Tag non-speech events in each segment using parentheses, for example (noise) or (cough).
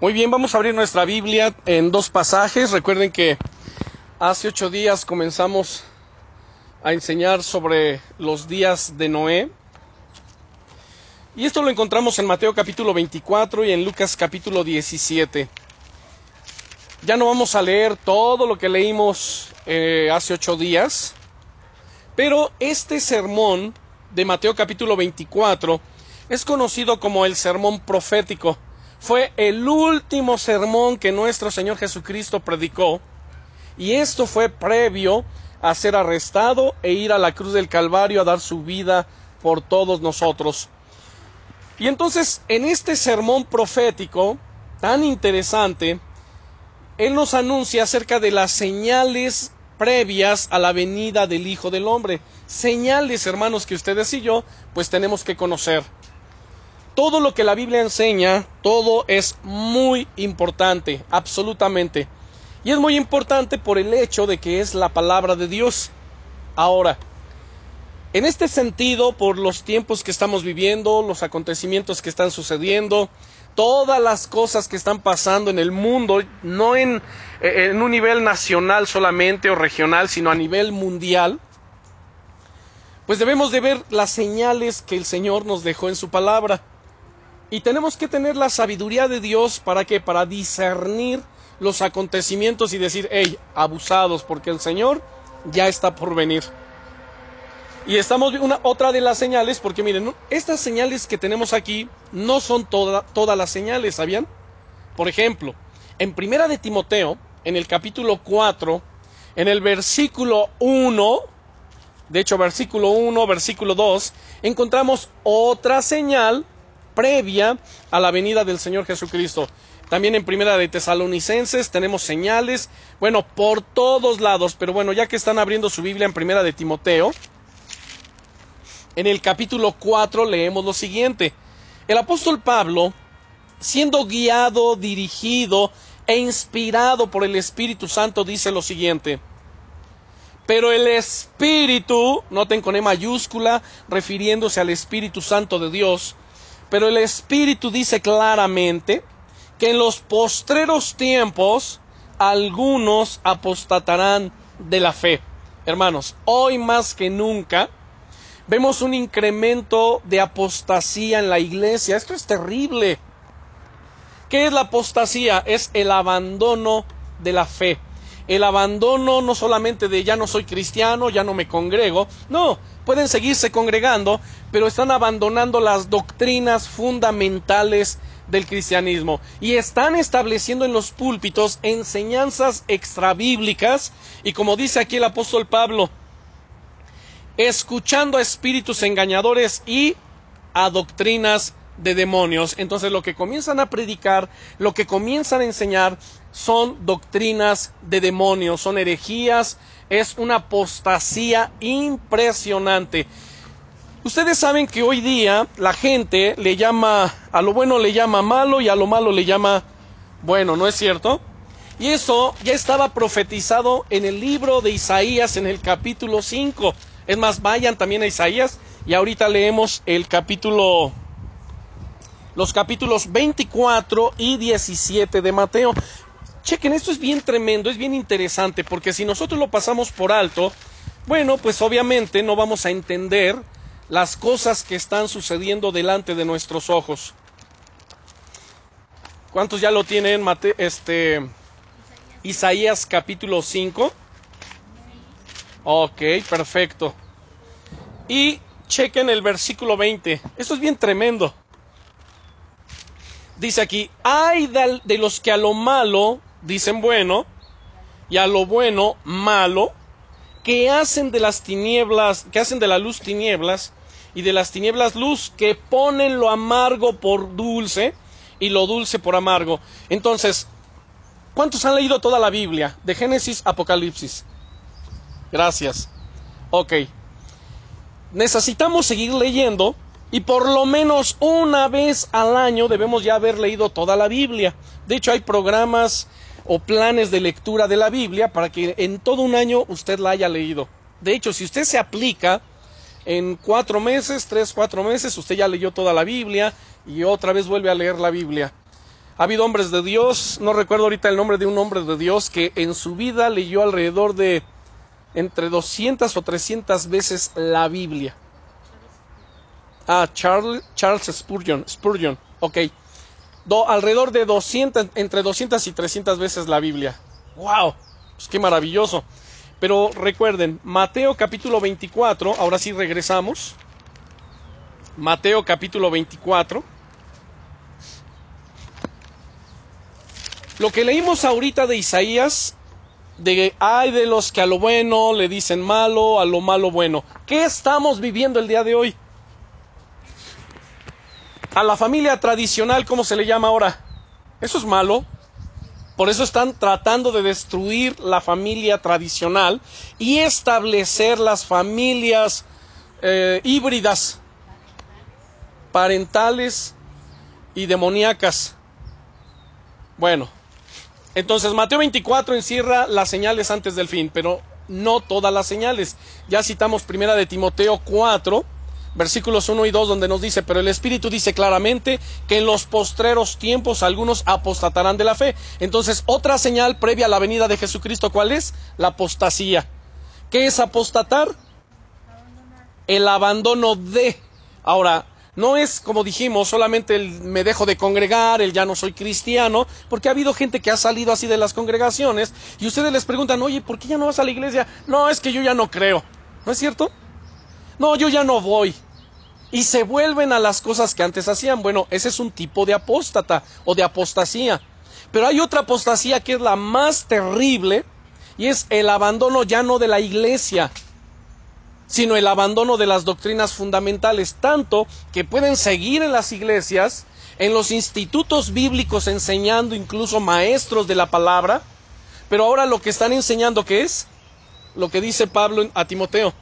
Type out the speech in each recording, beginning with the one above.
Muy bien, vamos a abrir nuestra Biblia en dos pasajes. Recuerden que hace ocho días comenzamos a enseñar sobre los días de Noé. Y esto lo encontramos en Mateo capítulo 24 y en Lucas capítulo 17. Ya no vamos a leer todo lo que leímos eh, hace ocho días, pero este sermón de Mateo capítulo 24 es conocido como el sermón profético fue el último sermón que nuestro Señor Jesucristo predicó y esto fue previo a ser arrestado e ir a la cruz del Calvario a dar su vida por todos nosotros. Y entonces, en este sermón profético tan interesante, Él nos anuncia acerca de las señales previas a la venida del Hijo del Hombre. Señales, hermanos, que ustedes y yo, pues tenemos que conocer todo lo que la Biblia enseña, todo es muy importante, absolutamente. Y es muy importante por el hecho de que es la palabra de Dios. Ahora, en este sentido, por los tiempos que estamos viviendo, los acontecimientos que están sucediendo, todas las cosas que están pasando en el mundo, no en, en, un nivel nacional solamente o regional, sino a nivel mundial, pues debemos de ver las señales que el Señor nos dejó en su palabra. Y tenemos que tener la sabiduría de Dios para que para discernir los acontecimientos y decir, hey, abusados, porque el Señor ya está por venir. Y estamos una otra de las señales, porque miren, estas señales que tenemos aquí no son toda, todas las señales, ¿sabían? Por ejemplo, en Primera de Timoteo, en el capítulo 4, en el versículo 1, de hecho versículo 1, versículo 2, encontramos otra señal previa a la venida del Señor Jesucristo. También en Primera de Tesalonicenses tenemos señales, bueno, por todos lados, pero bueno, ya que están abriendo su Biblia en Primera de Timoteo, en el capítulo 4 leemos lo siguiente. El apóstol Pablo, siendo guiado, dirigido e inspirado por el Espíritu Santo, dice lo siguiente. Pero el Espíritu, noten con E mayúscula, refiriéndose al Espíritu Santo de Dios, pero el Espíritu dice claramente que en los postreros tiempos algunos apostatarán de la fe. Hermanos, hoy más que nunca vemos un incremento de apostasía en la iglesia. Esto es terrible. ¿Qué es la apostasía? Es el abandono de la fe. El abandono no solamente de ya no soy cristiano, ya no me congrego, no, pueden seguirse congregando, pero están abandonando las doctrinas fundamentales del cristianismo y están estableciendo en los púlpitos enseñanzas extrabíblicas y como dice aquí el apóstol Pablo, escuchando a espíritus engañadores y a doctrinas de demonios. Entonces lo que comienzan a predicar, lo que comienzan a enseñar son doctrinas de demonios, son herejías, es una apostasía impresionante. Ustedes saben que hoy día la gente le llama, a lo bueno le llama malo y a lo malo le llama bueno, ¿no es cierto? Y eso ya estaba profetizado en el libro de Isaías en el capítulo 5. Es más, vayan también a Isaías y ahorita leemos el capítulo los capítulos 24 y 17 de Mateo. Chequen, esto es bien tremendo, es bien interesante, porque si nosotros lo pasamos por alto, bueno, pues obviamente no vamos a entender las cosas que están sucediendo delante de nuestros ojos. ¿Cuántos ya lo tienen, Mate este, Isaías capítulo 5? Ok, perfecto. Y chequen el versículo 20. Esto es bien tremendo. Dice aquí, hay de los que a lo malo dicen bueno y a lo bueno malo, que hacen de las tinieblas, que hacen de la luz tinieblas y de las tinieblas luz, que ponen lo amargo por dulce y lo dulce por amargo. Entonces, ¿cuántos han leído toda la Biblia? De Génesis Apocalipsis. Gracias. Ok. Necesitamos seguir leyendo y por lo menos una vez al año debemos ya haber leído toda la Biblia. De hecho, hay programas o planes de lectura de la Biblia para que en todo un año usted la haya leído. De hecho, si usted se aplica en cuatro meses, tres, cuatro meses, usted ya leyó toda la Biblia y otra vez vuelve a leer la Biblia. Ha habido hombres de Dios, no recuerdo ahorita el nombre de un hombre de Dios que en su vida leyó alrededor de entre 200 o 300 veces la Biblia. Ah, Charles, Charles Spurgeon, Spurgeon, ok. Alrededor de 200, entre 200 y 300 veces la Biblia. ¡Wow! Pues qué maravilloso. Pero recuerden, Mateo capítulo 24, ahora sí regresamos. Mateo capítulo 24. Lo que leímos ahorita de Isaías, de hay de los que a lo bueno le dicen malo, a lo malo bueno. ¿Qué estamos viviendo el día de hoy? A la familia tradicional, ¿cómo se le llama ahora? Eso es malo. Por eso están tratando de destruir la familia tradicional y establecer las familias eh, híbridas, parentales y demoníacas. Bueno, entonces Mateo 24 encierra las señales antes del fin, pero no todas las señales. Ya citamos primera de Timoteo 4, versículos 1 y 2, donde nos dice, pero el Espíritu dice claramente que en los postreros tiempos algunos apostatarán de la fe. Entonces, otra señal previa a la venida de Jesucristo, ¿cuál es? La apostasía. ¿Qué es apostatar? El abandono de. Ahora, no es, como dijimos, solamente el me dejo de congregar, el ya no soy cristiano, porque ha habido gente que ha salido así de las congregaciones y ustedes les preguntan, oye, ¿por qué ya no vas a la iglesia? No, es que yo ya no creo. ¿No es cierto? No, yo ya no voy. Y se vuelven a las cosas que antes hacían. Bueno, ese es un tipo de apóstata o de apostasía. Pero hay otra apostasía que es la más terrible y es el abandono ya no de la iglesia, sino el abandono de las doctrinas fundamentales, tanto que pueden seguir en las iglesias, en los institutos bíblicos enseñando incluso maestros de la palabra, pero ahora lo que están enseñando que es lo que dice Pablo a Timoteo,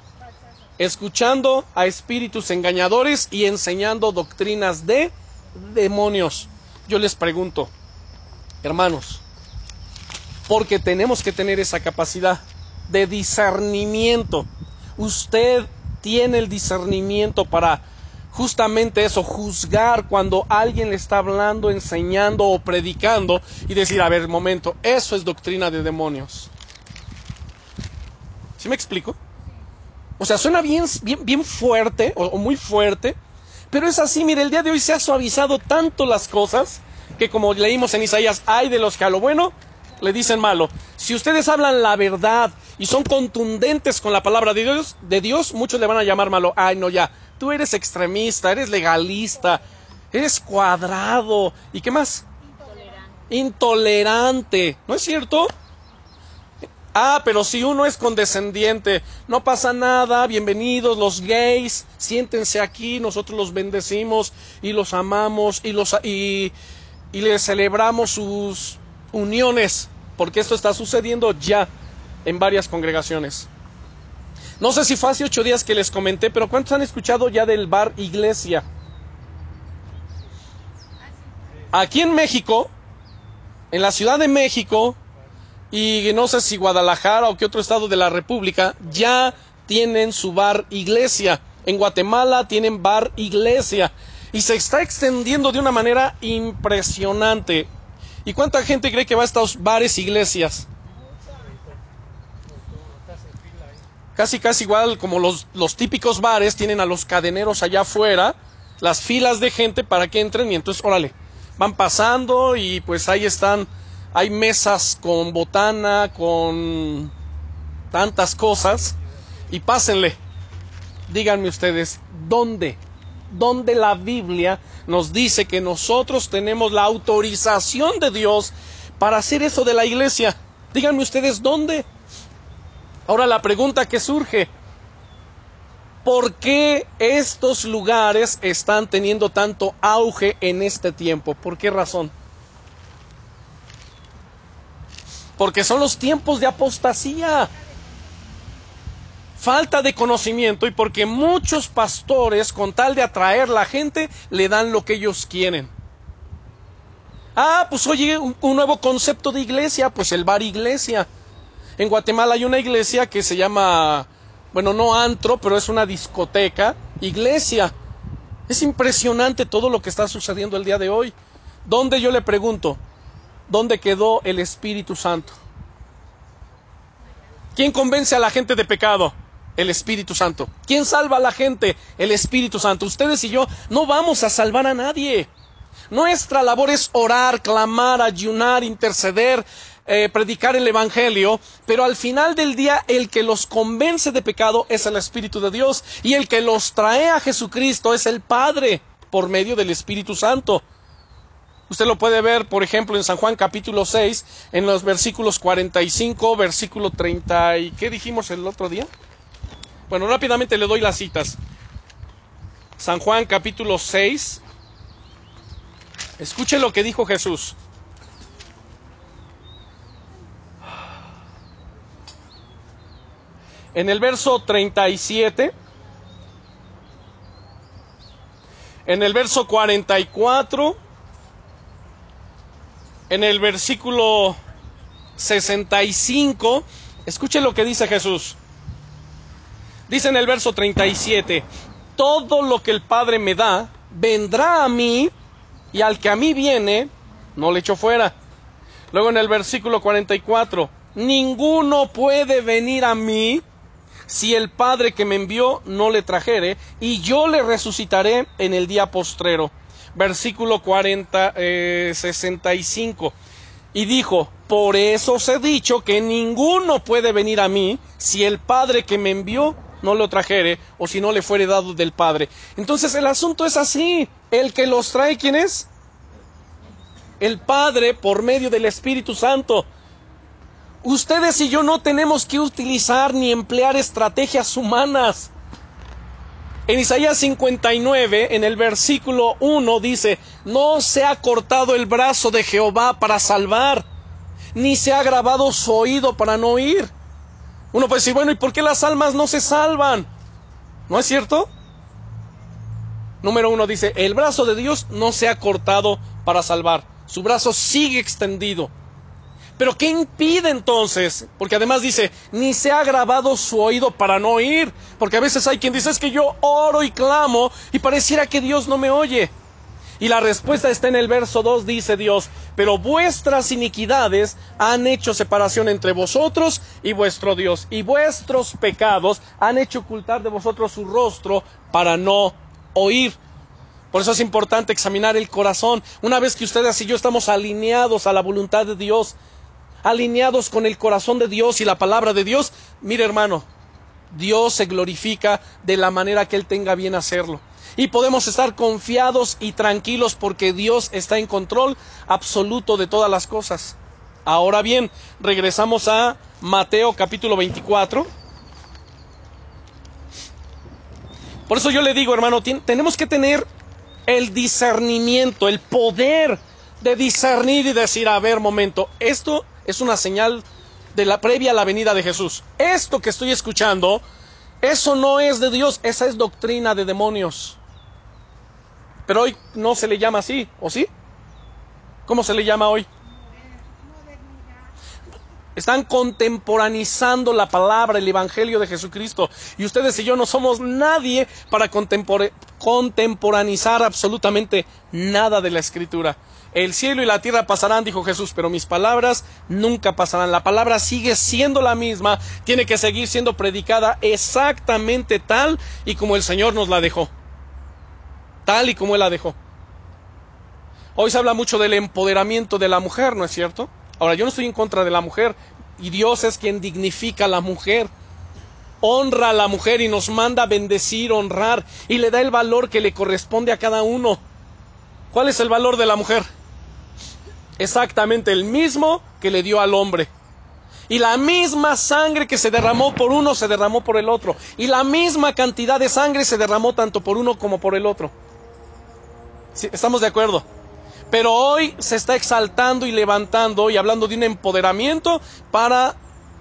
escuchando a espíritus engañadores y enseñando doctrinas de demonios. Yo les pregunto, hermanos, porque tenemos que tener esa capacidad de discernimiento usted tiene el discernimiento para justamente eso, juzgar cuando alguien le está hablando, enseñando o predicando y decir, a ver, momento, eso es doctrina de demonios. ¿Sí me explico? O sea, suena bien, bien, bien fuerte o, o muy fuerte, pero es así, mire, el día de hoy se ha suavizado tanto las cosas que como leímos en Isaías, hay de los que a lo bueno le dicen malo. Si ustedes hablan la verdad y son contundentes con la palabra de Dios, de Dios, muchos le van a llamar malo. Ay, no, ya, tú eres extremista, eres legalista, eres cuadrado. ¿Y qué más? Intolerante. Intolerante. ¿No es cierto? Ah, pero si uno es condescendiente, no pasa nada, bienvenidos los gays, siéntense aquí, nosotros los bendecimos y los amamos y los y, y les celebramos sus uniones, porque esto está sucediendo ya en varias congregaciones. No sé si fue hace ocho días que les comenté, pero ¿cuántos han escuchado ya del bar iglesia? Aquí en México, en la Ciudad de México, y no sé si Guadalajara o qué otro estado de la República, ya tienen su bar iglesia. En Guatemala tienen bar iglesia. Y se está extendiendo de una manera impresionante. ¿Y cuánta gente cree que va a estos bares, iglesias? Casi, casi igual como los, los típicos bares tienen a los cadeneros allá afuera, las filas de gente para que entren y entonces, órale, van pasando y pues ahí están, hay mesas con botana, con tantas cosas y pásenle. Díganme ustedes, ¿dónde? donde la Biblia nos dice que nosotros tenemos la autorización de Dios para hacer eso de la iglesia. Díganme ustedes dónde. Ahora la pregunta que surge, ¿por qué estos lugares están teniendo tanto auge en este tiempo? ¿Por qué razón? Porque son los tiempos de apostasía falta de conocimiento y porque muchos pastores, con tal de atraer la gente, le dan lo que ellos quieren. Ah, pues oye, un, nuevo concepto de iglesia, pues el bar iglesia. En Guatemala hay una iglesia que se llama, bueno, no antro, pero es una discoteca, iglesia. Es impresionante todo lo que está sucediendo el día de hoy. ¿Dónde yo le pregunto? ¿Dónde quedó el Espíritu Santo? ¿Quién convence a la gente de pecado? El Espíritu Santo. ¿Quién salva a la gente? El Espíritu Santo. Ustedes y yo no vamos a salvar a nadie. Nuestra labor es orar, clamar, ayunar, interceder, eh, predicar el Evangelio, pero al final del día el que los convence de pecado es el Espíritu de Dios y el que los trae a Jesucristo es el Padre por medio del Espíritu Santo. Usted lo puede ver, por ejemplo, en San Juan capítulo 6, en los versículos 45, versículo 30 y ¿qué dijimos el otro día? Bueno, rápidamente le doy las citas. San Juan capítulo 6. Escuche lo que dijo Jesús. En el verso 37, en el verso 44, en el versículo 65, escuche lo que dice Jesús. Dice en el verso 37, todo lo que el Padre me da, vendrá a mí, y al que a mí viene, no le echo fuera. Luego en el versículo 44, ninguno puede venir a mí si el Padre que me envió no le trajere, y yo le resucitaré en el día postrero. Versículo 40, 65. Eh, y dijo, por eso os he dicho que ninguno puede venir a mí si el Padre que me envió no lo trajere o si no le fuere dado del Padre. Entonces el asunto es así. El que los trae, ¿quién es? El Padre por medio del Espíritu Santo. Ustedes y yo no tenemos que utilizar ni emplear estrategias humanas. En Isaías 59, en el versículo 1 dice, no se ha cortado el brazo de Jehová para salvar, ni se ha grabado su oído para no oír. Uno puede decir, bueno, ¿y por qué las almas no se salvan? ¿No es cierto? Número uno dice, el brazo de Dios no se ha cortado para salvar, su brazo sigue extendido. Pero ¿qué impide entonces? Porque además dice, ni se ha grabado su oído para no oír. Porque a veces hay quien dice, es que yo oro y clamo y pareciera que Dios no me oye. Y la respuesta está en el verso 2, dice Dios, pero vuestras iniquidades han hecho separación entre vosotros y vuestro Dios, y vuestros pecados han hecho ocultar de vosotros su rostro para no oír. Por eso es importante examinar el corazón. Una vez que ustedes y yo estamos alineados a la voluntad de Dios, alineados con el corazón de Dios y la palabra de Dios, mire hermano, Dios se glorifica de la manera que Él tenga bien hacerlo. Y podemos estar confiados y tranquilos porque Dios está en control absoluto de todas las cosas. Ahora bien, regresamos a Mateo capítulo 24. Por eso yo le digo, hermano, tenemos que tener el discernimiento, el poder de discernir y decir, a ver, momento, esto es una señal de la previa a la venida de Jesús. Esto que estoy escuchando, eso no es de Dios, esa es doctrina de demonios. Pero hoy no se le llama así, ¿o sí? ¿Cómo se le llama hoy? Están contemporanizando la palabra, el Evangelio de Jesucristo. Y ustedes y yo no somos nadie para contemporanizar absolutamente nada de la Escritura. El cielo y la tierra pasarán, dijo Jesús, pero mis palabras nunca pasarán. La palabra sigue siendo la misma, tiene que seguir siendo predicada exactamente tal y como el Señor nos la dejó. Tal y como Él la dejó. Hoy se habla mucho del empoderamiento de la mujer, ¿no es cierto? Ahora, yo no estoy en contra de la mujer, y Dios es quien dignifica a la mujer. Honra a la mujer y nos manda bendecir, honrar, y le da el valor que le corresponde a cada uno. ¿Cuál es el valor de la mujer? Exactamente el mismo que le dio al hombre. Y la misma sangre que se derramó por uno se derramó por el otro. Y la misma cantidad de sangre se derramó tanto por uno como por el otro. ¿Estamos de acuerdo? Pero hoy se está exaltando y levantando y hablando de un empoderamiento para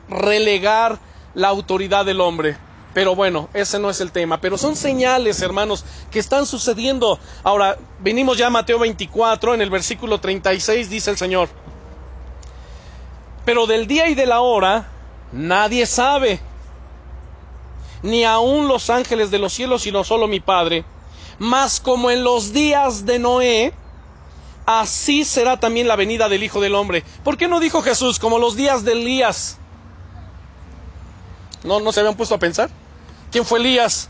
relegar la autoridad del hombre. Pero bueno, ese no es el tema. Pero son señales, hermanos, que están sucediendo. Ahora, venimos ya a Mateo 24, en el versículo 36 dice el Señor. Pero del día y de la hora nadie sabe, ni aun los ángeles de los cielos, sino solo mi Padre. Mas como en los días de Noé, así será también la venida del Hijo del Hombre. ¿Por qué no dijo Jesús como los días de Elías? ¿No, no se habían puesto a pensar? ¿Quién fue Elías?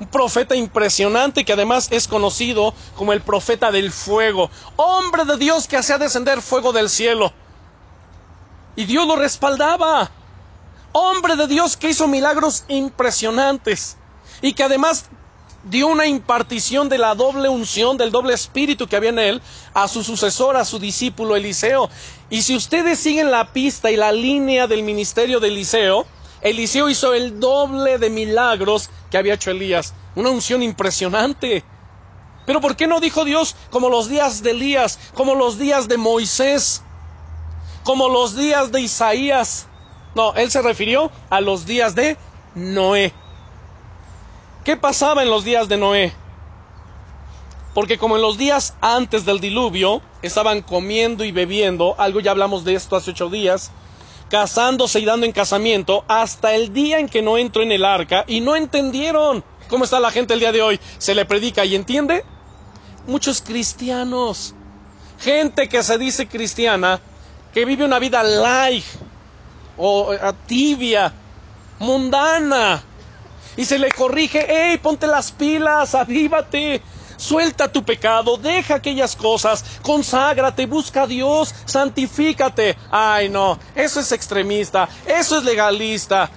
Un profeta impresionante que además es conocido como el profeta del fuego. Hombre de Dios que hacía descender fuego del cielo. Y Dios lo respaldaba. Hombre de Dios que hizo milagros impresionantes. Y que además dio una impartición de la doble unción, del doble espíritu que había en él, a su sucesor, a su discípulo Eliseo. Y si ustedes siguen la pista y la línea del ministerio de Eliseo, Eliseo hizo el doble de milagros que había hecho Elías. Una unción impresionante. Pero ¿por qué no dijo Dios como los días de Elías, como los días de Moisés, como los días de Isaías? No, él se refirió a los días de Noé. ¿Qué pasaba en los días de Noé? Porque como en los días antes del diluvio estaban comiendo y bebiendo, algo ya hablamos de esto hace ocho días, casándose y dando en casamiento, hasta el día en que no entró en el arca y no entendieron. ¿Cómo está la gente el día de hoy? ¿Se le predica y entiende? Muchos cristianos, gente que se dice cristiana, que vive una vida light o tibia, mundana, y se le corrige, hey, ponte las pilas, avívate, suelta tu pecado, deja aquellas cosas, conságrate, busca a Dios, santifícate. Ay, no, eso es extremista, eso es legalista.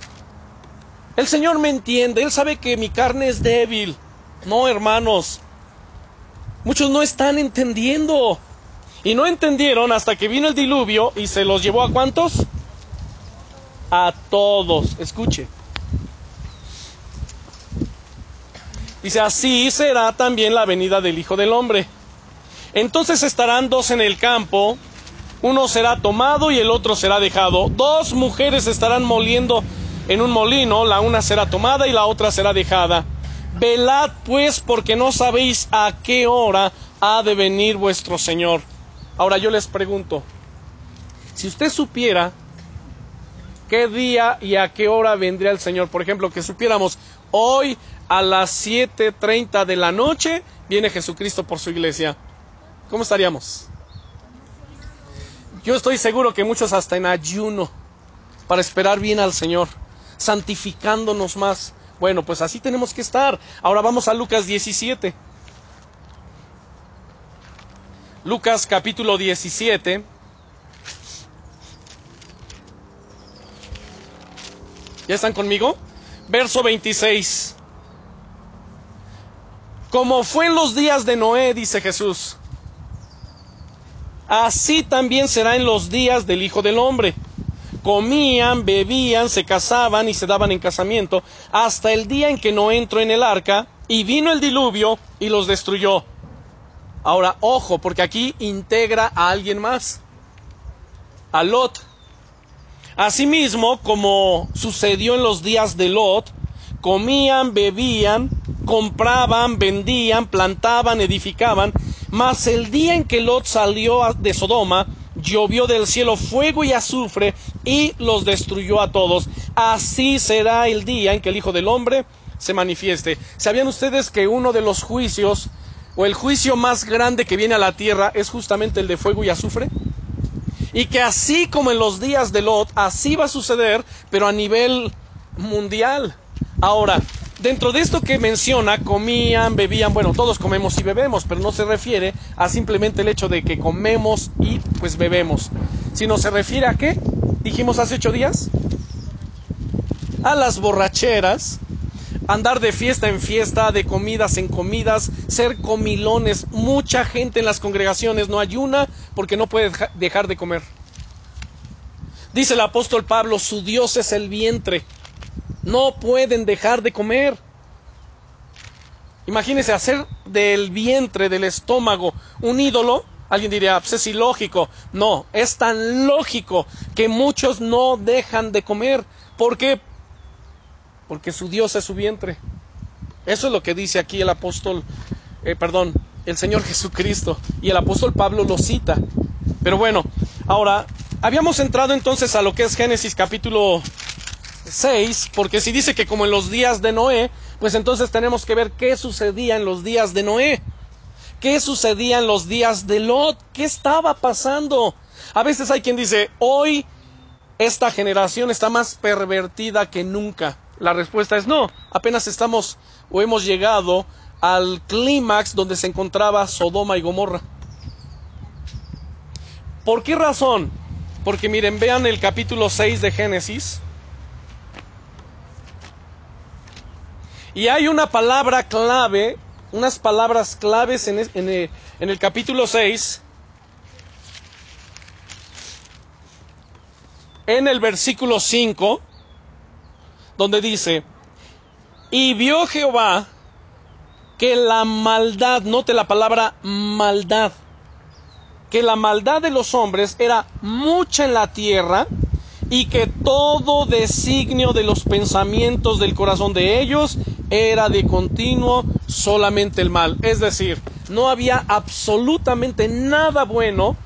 El Señor me entiende, Él sabe que mi carne es débil. No, hermanos, muchos no están entendiendo. Y no entendieron hasta que vino el diluvio y se los llevó a cuántos? A todos. Escuche. Dice, así será también la venida del Hijo del Hombre. Entonces estarán dos en el campo, uno será tomado y el otro será dejado. Dos mujeres estarán moliendo en un molino, la una será tomada y la otra será dejada. Velad pues porque no sabéis a qué hora ha de venir vuestro Señor. Ahora yo les pregunto, si usted supiera qué día y a qué hora vendría el Señor, por ejemplo, que supiéramos hoy a las 7.30 de la noche viene Jesucristo por su iglesia. ¿Cómo estaríamos? Yo estoy seguro que muchos hasta en ayuno para esperar bien al Señor, santificándonos más. Bueno, pues así tenemos que estar. Ahora vamos a Lucas 17. Lucas capítulo 17. ¿Ya están conmigo? Verso 26. Como fue en los días de Noé, dice Jesús, así también será en los días del Hijo del Hombre. Comían, bebían, se casaban y se daban en casamiento, hasta el día en que no entró en el arca, y vino el diluvio y los destruyó. Ahora, ojo, porque aquí integra a alguien más, a Lot. Asimismo, como sucedió en los días de Lot, comían, bebían, compraban, vendían, plantaban, edificaban, mas el día en que Lot salió de Sodoma, llovió del cielo fuego y azufre y los destruyó a todos. Así será el día en que el Hijo del Hombre se manifieste. ¿Sabían ustedes que uno de los juicios o el juicio más grande que viene a la tierra es justamente el de fuego y azufre? Y que así como en los días de Lot, así va a suceder, pero a nivel mundial. Ahora, Dentro de esto que menciona, comían, bebían, bueno, todos comemos y bebemos, pero no se refiere a simplemente el hecho de que comemos y pues bebemos, sino se refiere a qué? Dijimos hace ocho días, a las borracheras, andar de fiesta en fiesta, de comidas en comidas, ser comilones. Mucha gente en las congregaciones no ayuna porque no puede dejar de comer. Dice el apóstol Pablo, su Dios es el vientre. No pueden dejar de comer. Imagínense hacer del vientre, del estómago, un ídolo. Alguien diría, pues es ilógico. No, es tan lógico que muchos no dejan de comer. ¿Por qué? Porque su Dios es su vientre. Eso es lo que dice aquí el apóstol, eh, perdón, el Señor (laughs) Jesucristo. Y el apóstol Pablo lo cita. Pero bueno, ahora, habíamos entrado entonces a lo que es Génesis capítulo 6, porque si dice que como en los días de Noé, pues entonces tenemos que ver qué sucedía en los días de Noé. qué sucedía en los días de Lot, qué estaba pasando. A veces hay quien dice, hoy esta generación está más pervertida que nunca. La respuesta es no, apenas estamos o hemos llegado al clímax donde se encontraba Sodoma y Gomorra. ¿Por qué razón? Porque miren, vean el capítulo 6 de Génesis. Y hay una palabra clave, unas palabras claves en, el, en el capítulo 6. En el versículo 5, donde dice, y vio Jehová que la maldad, note la palabra maldad, que la maldad de los hombres era mucha en la tierra y que todo designio de los pensamientos del corazón de ellos era de continuo solamente el mal. Es decir, no había absolutamente nada bueno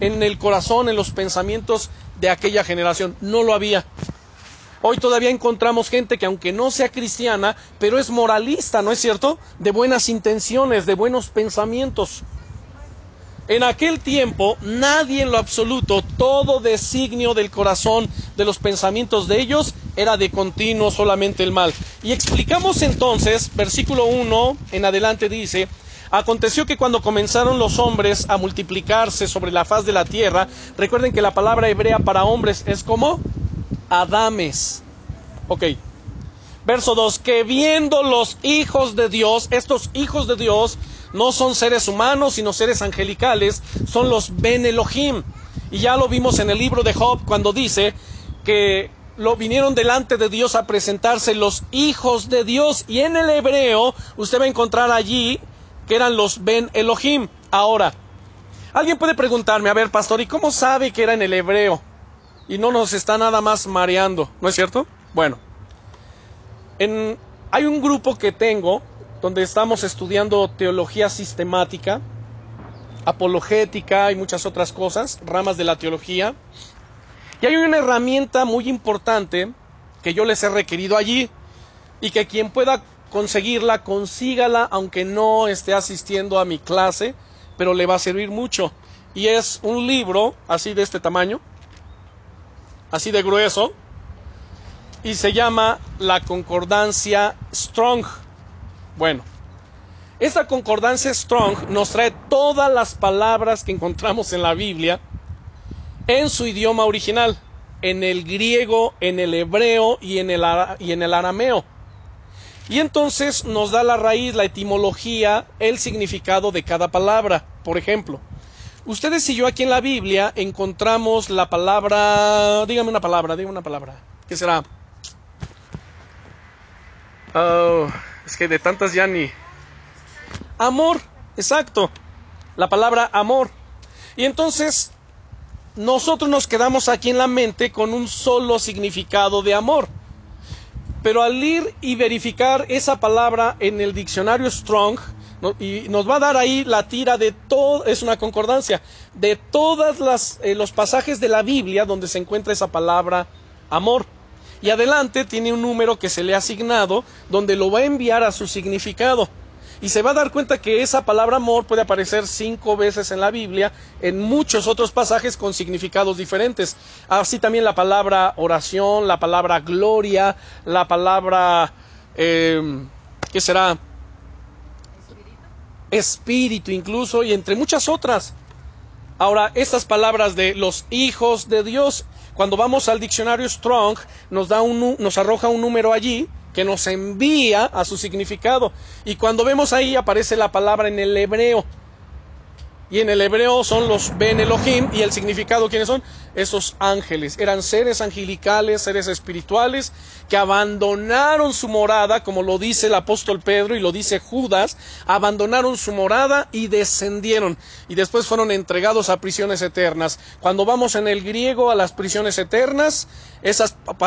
en el corazón, en los pensamientos de aquella generación. No lo había. Hoy todavía encontramos gente que aunque no sea cristiana, pero es moralista, ¿no es cierto? De buenas intenciones, de buenos pensamientos. En aquel tiempo, nadie en lo absoluto, todo designio del corazón, de los pensamientos de ellos, era de continuo solamente el mal. Y explicamos entonces, versículo 1 en adelante dice, Aconteció que cuando comenzaron los hombres a multiplicarse sobre la faz de la tierra, recuerden que la palabra hebrea para hombres es como Adames. Ok. Verso 2, que viendo los hijos de Dios, estos hijos de Dios no son seres humanos, sino seres angelicales, son los Ben Elohim. Y ya lo vimos en el libro de Job cuando dice que lo vinieron delante de Dios a presentarse los hijos de Dios. Y en el hebreo usted va a encontrar allí que eran los Ben Elohim. Ahora, alguien puede preguntarme, a ver, pastor, ¿y cómo sabe que era en el hebreo? Y no nos está nada más mareando, ¿no es cierto? Bueno, en, hay un grupo que tengo donde estamos estudiando teología sistemática, apologética y muchas otras cosas, ramas de la teología. Y hay una herramienta muy importante que yo les he requerido allí y que quien pueda conseguirla, consígala, aunque no esté asistiendo a mi clase, pero le va a servir mucho. Y es un libro así de este tamaño, así de grueso, y se llama La Concordancia Strong. Bueno, esta concordancia Strong nos trae todas las palabras que encontramos en la Biblia en su idioma original, en el griego, en el hebreo y en el, y en el arameo. Y entonces nos da la raíz, la etimología, el significado de cada palabra. Por ejemplo, ustedes y yo aquí en la Biblia encontramos la palabra, dígame una palabra, dígame una palabra. ¿Qué será? Oh, es que de tantas ya ni. Amor, exacto. La palabra amor. Y entonces nosotros nos quedamos aquí en la mente con un solo significado de amor. Pero al ir y verificar esa palabra en el diccionario Strong, y nos va a dar ahí la tira de todo, es una concordancia, de todos eh, los pasajes de la Biblia donde se encuentra esa palabra amor y adelante tiene un número que se le ha asignado donde lo va a enviar a su significado. Y se va a dar cuenta que esa palabra amor puede aparecer cinco veces en la Biblia, en muchos otros pasajes con significados diferentes. Así también la palabra oración, la palabra gloria, la palabra, eh, ¿qué será? Espíritu. Espíritu incluso, y entre muchas otras. Ahora, estas palabras de los hijos de Dios cuando vamos al diccionario Strong, nos, da un, nos arroja un número allí que nos envía a su significado. Y cuando vemos ahí aparece la palabra en el hebreo. Y en el hebreo son los Ben Elohim y el significado, ¿quiénes son? Esos ángeles. Eran seres angelicales, seres espirituales que abandonaron su morada, como lo dice el apóstol Pedro y lo dice Judas, abandonaron su morada y descendieron. Y después fueron entregados a prisiones eternas. Cuando vamos en el griego a las prisiones eternas,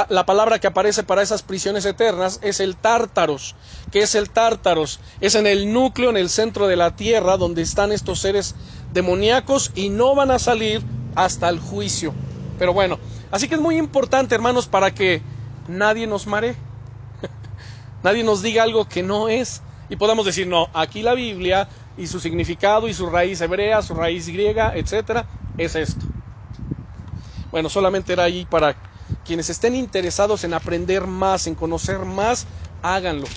la palabra que aparece para esas prisiones eternas es el tártaros. ¿Qué es el tártaros? Es en el núcleo, en el centro de la tierra, donde están estos seres demoníacos y no van a salir hasta el juicio. Pero bueno, así que es muy importante, hermanos, para que nadie nos mare, (laughs) nadie nos diga algo que no es. y podamos decir, no, aquí la Biblia y su significado y su raíz hebrea, su raíz griega, etcétera, es esto. Bueno, solamente era ahí para quienes estén interesados en aprender más, en conocer más, háganlo.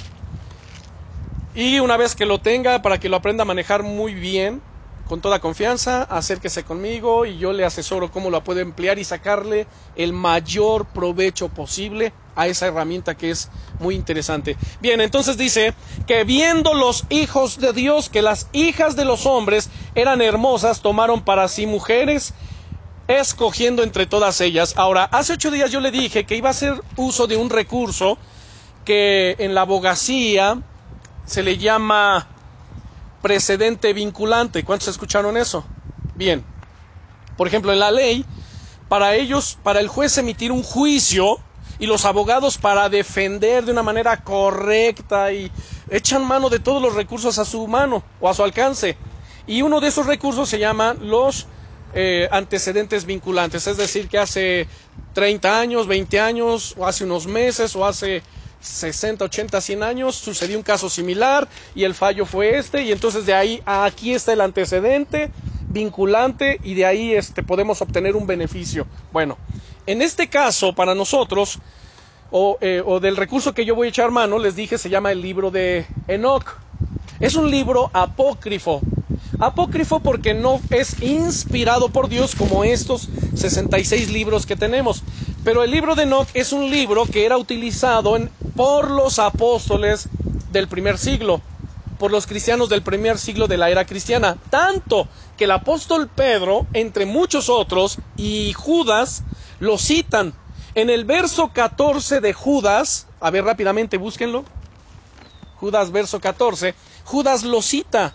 Y una vez que lo tenga, para que lo aprenda a manejar muy bien, con toda confianza, acérquese conmigo y yo le asesoro cómo lo puede emplear y sacarle el mayor provecho posible a esa herramienta que es muy interesante. Bien, entonces dice que viendo los hijos de Dios que las hijas de los hombres eran hermosas, tomaron para sí mujeres, escogiendo entre todas ellas. Ahora, hace ocho días yo le dije que iba a hacer uso de un recurso que en la abogacía se le llama precedente vinculante. ¿Cuántos escucharon eso? Bien. Por ejemplo, en la ley, para ellos, para el juez emitir un juicio y los abogados para defender de una manera correcta y echan mano de todos los recursos a su mano o a su alcance. Y uno de esos recursos se llama los eh, antecedentes vinculantes, es decir, que hace 30 años, 20 años, o hace unos meses, o hace 60, 80, 100 años sucedió un caso similar y el fallo fue este y entonces de ahí a aquí está el antecedente vinculante y de ahí este, podemos obtener un beneficio. Bueno, en este caso para nosotros o, eh, o del recurso que yo voy a echar mano, les dije, se llama el libro de Enoch. Es un libro apócrifo, Apócrifo porque no es inspirado por Dios como estos 66 libros que tenemos. Pero el libro de Enoch es un libro que era utilizado por los apóstoles del primer siglo, por los cristianos del primer siglo de la era cristiana. Tanto que el apóstol Pedro, entre muchos otros, y Judas, lo citan. En el verso 14 de Judas, a ver rápidamente, búsquenlo. Judas, verso 14, Judas lo cita.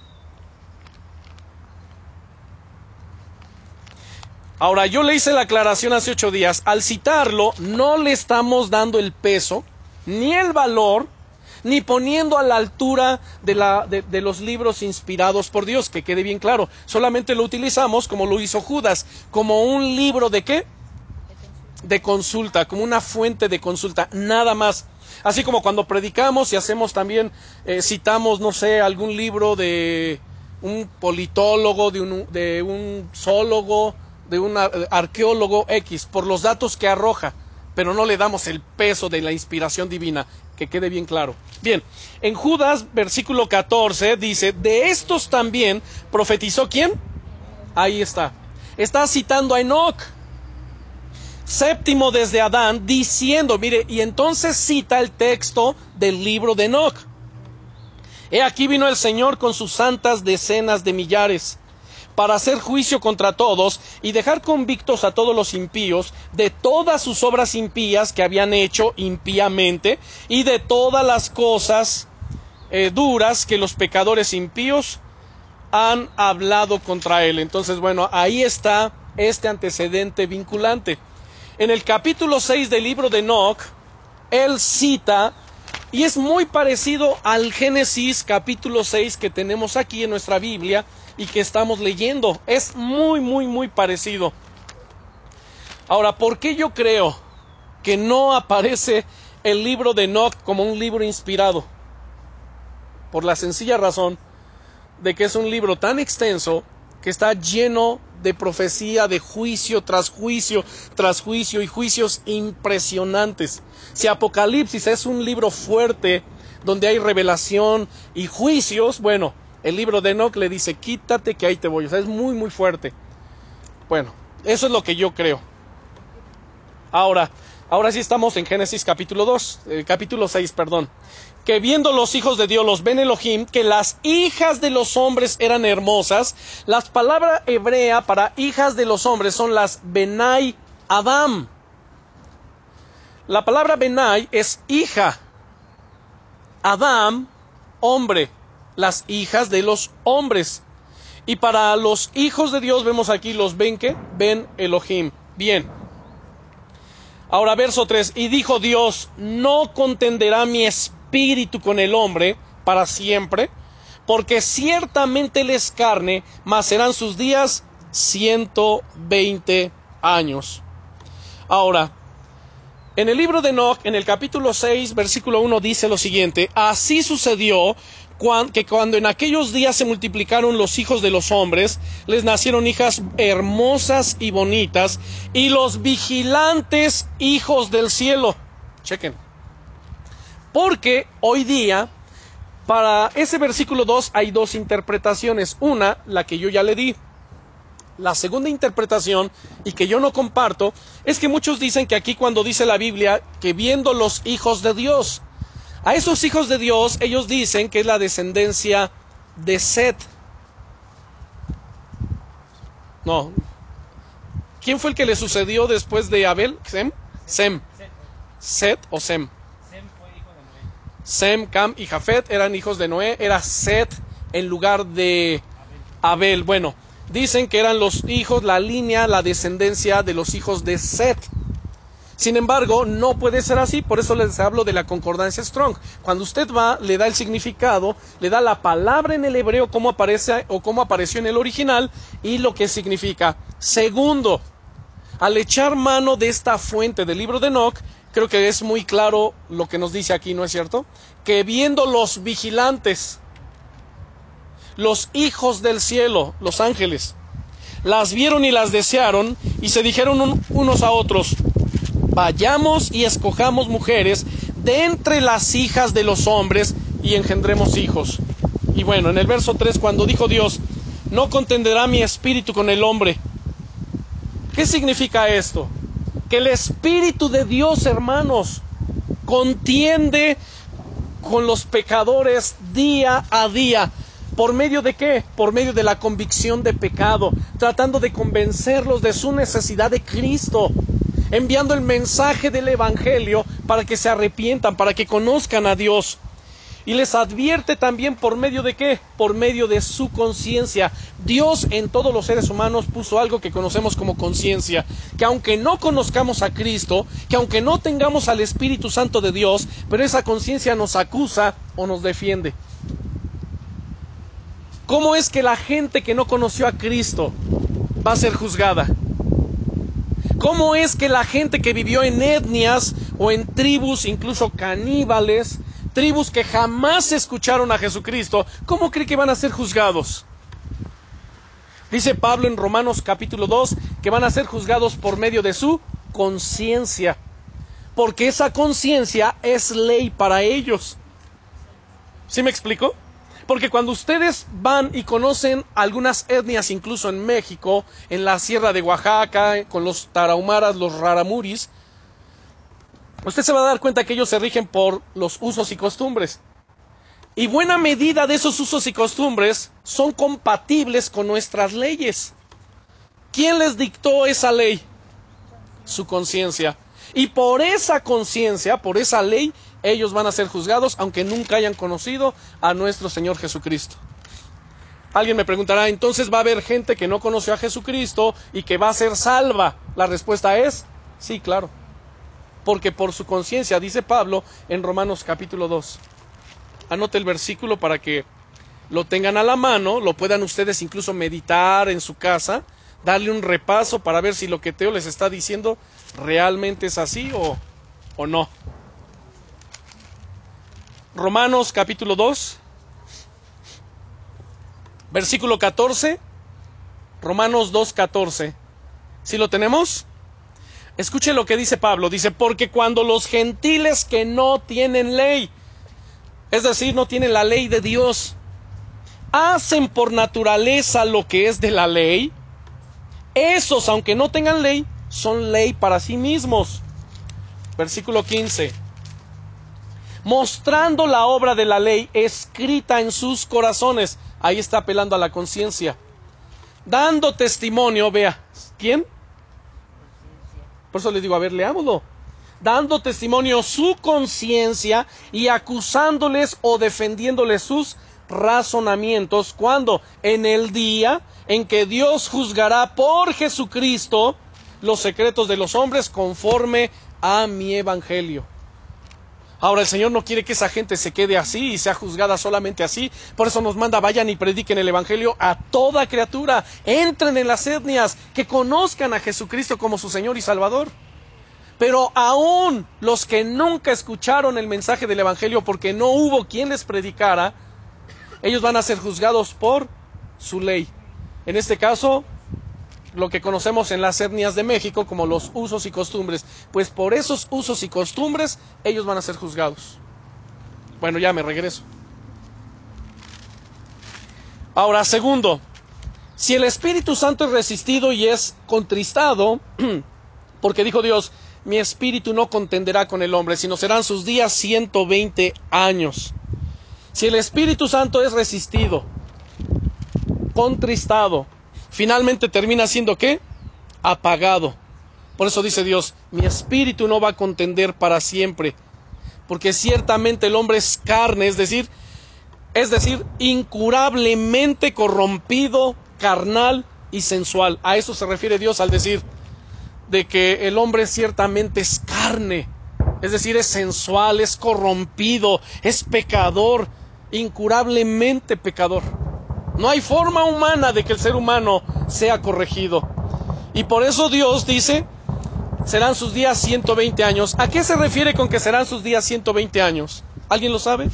Ahora, yo le hice la aclaración hace ocho días. Al citarlo, no le estamos dando el peso, ni el valor, ni poniendo a la altura de, la, de, de, los libros inspirados por Dios, que quede bien claro. Solamente lo utilizamos, como lo hizo Judas, como un libro de qué? De consulta, como una fuente de consulta, nada más. Así como cuando predicamos y hacemos también, eh, citamos, no sé, algún libro de un politólogo, de un, de un zoólogo, de un arqueólogo X por los datos que arroja, pero no le damos el peso de la inspiración divina, que quede bien claro. Bien, en Judas, versículo 14, dice, de estos también profetizó quién? Ahí está. Está citando a Enoch, séptimo desde Adán, diciendo, mire, y entonces cita el texto del libro de Enoch. He aquí vino el Señor con sus santas decenas de millares para hacer juicio contra todos y dejar convictos a todos los impíos de todas sus obras impías que habían hecho impíamente y de todas las cosas eh, duras que los pecadores impíos han hablado contra él. Entonces, bueno, ahí está este antecedente vinculante. En el capítulo 6 del libro de Enoch, él cita y es muy parecido al Génesis capítulo 6 que tenemos aquí en nuestra Biblia y que estamos leyendo. Es muy, muy, muy parecido. Ahora, ¿por qué yo creo que no aparece el libro de Enoch como un libro inspirado? Por la sencilla razón de que es un libro tan extenso que está lleno de profecía, de juicio tras juicio, tras juicio y juicios impresionantes. Si Apocalipsis es un libro fuerte, donde hay revelación y juicios, bueno, el libro de Enoch le dice, quítate que ahí te voy. O sea, es muy, muy fuerte. Bueno, eso es lo que yo creo. Ahora, ahora sí estamos en Génesis capítulo 2, eh, capítulo 6, perdón que viendo los hijos de Dios, los Ben Elohim, que las hijas de los hombres eran hermosas, las palabras hebrea para hijas de los hombres son las Benai Adam. La palabra Benai es hija. Adam, hombre. Las hijas de los hombres. Y para los hijos de Dios vemos aquí los Ben que Ben Elohim. Bien. Ahora verso 3. Y dijo Dios, no contenderá mi espíritu espíritu con el hombre para siempre, porque ciertamente él es carne, mas serán sus días 120 años. Ahora, en el libro de Enoch, en el capítulo 6, versículo 1, dice lo siguiente, así sucedió que cuando en aquellos días se multiplicaron los hijos de los hombres, les nacieron hijas hermosas y bonitas, y los vigilantes hijos del cielo. Chequen. Porque hoy día, para ese versículo 2 hay dos interpretaciones. Una, la que yo ya le di. La segunda interpretación, y que yo no comparto, es que muchos dicen que aquí cuando dice la Biblia que viendo los hijos de Dios, a esos hijos de Dios ellos dicen que es la descendencia de Set. No. ¿Quién fue el que le sucedió después de Abel? ¿Sem? Sem. Set o Sem. Sem, Cam y Jafet eran hijos de Noé. Era Set en lugar de Abel. Bueno, dicen que eran los hijos, la línea, la descendencia de los hijos de Set. Sin embargo, no puede ser así, por eso les hablo de la concordancia Strong. Cuando usted va, le da el significado, le da la palabra en el hebreo como aparece o cómo apareció en el original y lo que significa. Segundo, al echar mano de esta fuente del libro de Enoch, creo que es muy claro lo que nos dice aquí, ¿no es cierto? Que viendo los vigilantes, los hijos del cielo, los ángeles, las vieron y las desearon y se dijeron unos a otros, vayamos y escojamos mujeres de entre las hijas de los hombres y engendremos hijos. Y bueno, en el verso 3, cuando dijo Dios, no contenderá mi espíritu con el hombre. ¿Qué significa esto? Que el espíritu de Dios, hermanos, contiende con los pecadores día a día. ¿Por medio de qué? Por medio de la convicción de pecado, tratando de convencerlos de su necesidad de Cristo, enviando el mensaje del Evangelio para que se arrepientan, para que conozcan a Dios. Y les advierte también por medio de qué? Por medio de su conciencia. Dios en todos los seres humanos puso algo que conocemos como conciencia, que aunque no conozcamos a Cristo, que aunque no tengamos al Espíritu Santo de Dios, pero esa conciencia nos acusa o nos defiende. ¿Cómo es que la gente que no conoció a Cristo va a ser juzgada? ¿Cómo es que la gente que vivió en etnias o en tribus, incluso caníbales, tribus que jamás escucharon a Jesucristo, ¿cómo cree que van a ser juzgados? Dice Pablo en Romanos capítulo 2 que van a ser juzgados por medio de su conciencia, porque esa conciencia es ley para ellos. ¿Sí me explico? Porque cuando ustedes van y conocen algunas etnias, incluso en México, en la sierra de Oaxaca, con los tarahumaras, los raramuris, usted se va a dar cuenta que ellos se rigen por los usos y costumbres. Y buena medida de esos usos y costumbres son compatibles con nuestras leyes. ¿Quién les dictó esa ley? Su conciencia. Y por esa conciencia, por esa ley, ellos van a ser juzgados aunque nunca hayan conocido a nuestro Señor Jesucristo. Alguien me preguntará, entonces va a haber gente que no conoció a Jesucristo y que va a ser salva. La respuesta es, sí, claro. Porque por su conciencia, dice Pablo en Romanos capítulo 2. Anote el versículo para que lo tengan a la mano, lo puedan ustedes incluso meditar en su casa, darle un repaso para ver si lo que Teo les está diciendo realmente es así o, o no. Romanos capítulo 2, versículo 14. Romanos 2, 14. ¿Sí lo tenemos? Escuche lo que dice Pablo. Dice, porque cuando los gentiles que no tienen ley, es decir, no tienen la ley de Dios, hacen por naturaleza lo que es de la ley, esos, aunque no tengan ley, son ley para sí mismos. Versículo 15 mostrando la obra de la ley escrita en sus corazones. Ahí está apelando a la conciencia. Dando testimonio, vea, ¿quién? Por eso le digo, a ver, leámoslo. Dando testimonio su conciencia y acusándoles o defendiéndoles sus razonamientos. cuando En el día en que Dios juzgará por Jesucristo los secretos de los hombres conforme a mi evangelio. Ahora el Señor no quiere que esa gente se quede así y sea juzgada solamente así. Por eso nos manda, vayan y prediquen el Evangelio a toda criatura. Entren en las etnias, que conozcan a Jesucristo como su Señor y Salvador. Pero aún los que nunca escucharon el mensaje del Evangelio porque no hubo quien les predicara, ellos van a ser juzgados por su ley. En este caso, lo que conocemos en las etnias de México como los usos y costumbres. Pues por esos usos y costumbres ellos van a ser juzgados. Bueno, ya me regreso. Ahora, segundo, si el Espíritu Santo es resistido y es contristado, (clears throat) porque dijo Dios, mi espíritu no contenderá con el hombre, sino serán sus días 120 años. Si el Espíritu Santo es resistido, contristado, finalmente termina siendo qué? Apagado. Por eso dice Dios, mi espíritu no va a contender para siempre, porque ciertamente el hombre es carne, es decir, es decir, incurablemente corrompido, carnal y sensual. A eso se refiere Dios al decir de que el hombre ciertamente es carne, es decir, es sensual, es corrompido, es pecador, incurablemente pecador. No hay forma humana de que el ser humano sea corregido. Y por eso Dios dice, serán sus días 120 años. ¿A qué se refiere con que serán sus días 120 años? ¿Alguien lo sabe?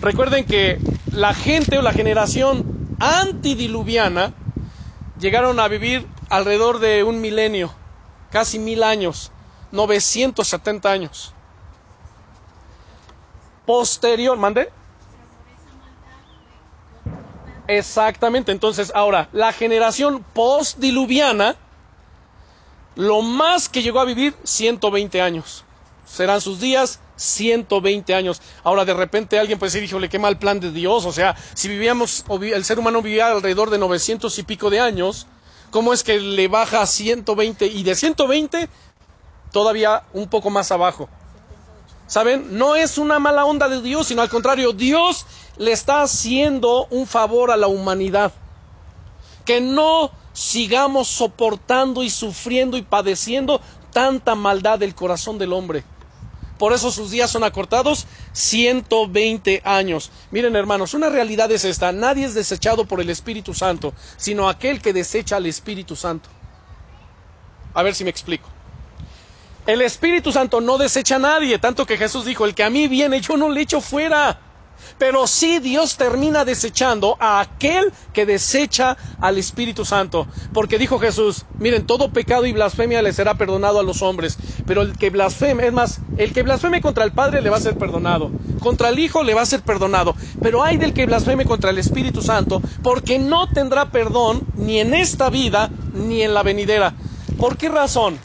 Recuerden que la gente o la generación antidiluviana llegaron a vivir alrededor de un milenio, casi mil años, 970 años. Posterior, mande. Exactamente, entonces ahora, la generación postdiluviana, lo más que llegó a vivir 120 años. Serán sus días 120 años. Ahora de repente alguien puede decir, híjole, qué mal plan de Dios. O sea, si vivíamos, el ser humano vivía alrededor de 900 y pico de años, ¿cómo es que le baja a 120? Y de 120 todavía un poco más abajo. ¿Saben? No es una mala onda de Dios, sino al contrario, Dios le está haciendo un favor a la humanidad. Que no sigamos soportando y sufriendo y padeciendo tanta maldad del corazón del hombre. Por eso sus días son acortados 120 años. Miren hermanos, una realidad es esta. Nadie es desechado por el Espíritu Santo, sino aquel que desecha al Espíritu Santo. A ver si me explico. El Espíritu Santo no desecha a nadie, tanto que Jesús dijo, el que a mí viene, yo no le echo fuera. Pero sí Dios termina desechando a aquel que desecha al Espíritu Santo. Porque dijo Jesús, miren, todo pecado y blasfemia le será perdonado a los hombres. Pero el que blasfeme, es más, el que blasfeme contra el Padre le va a ser perdonado. Contra el Hijo le va a ser perdonado. Pero hay del que blasfeme contra el Espíritu Santo, porque no tendrá perdón ni en esta vida ni en la venidera. ¿Por qué razón?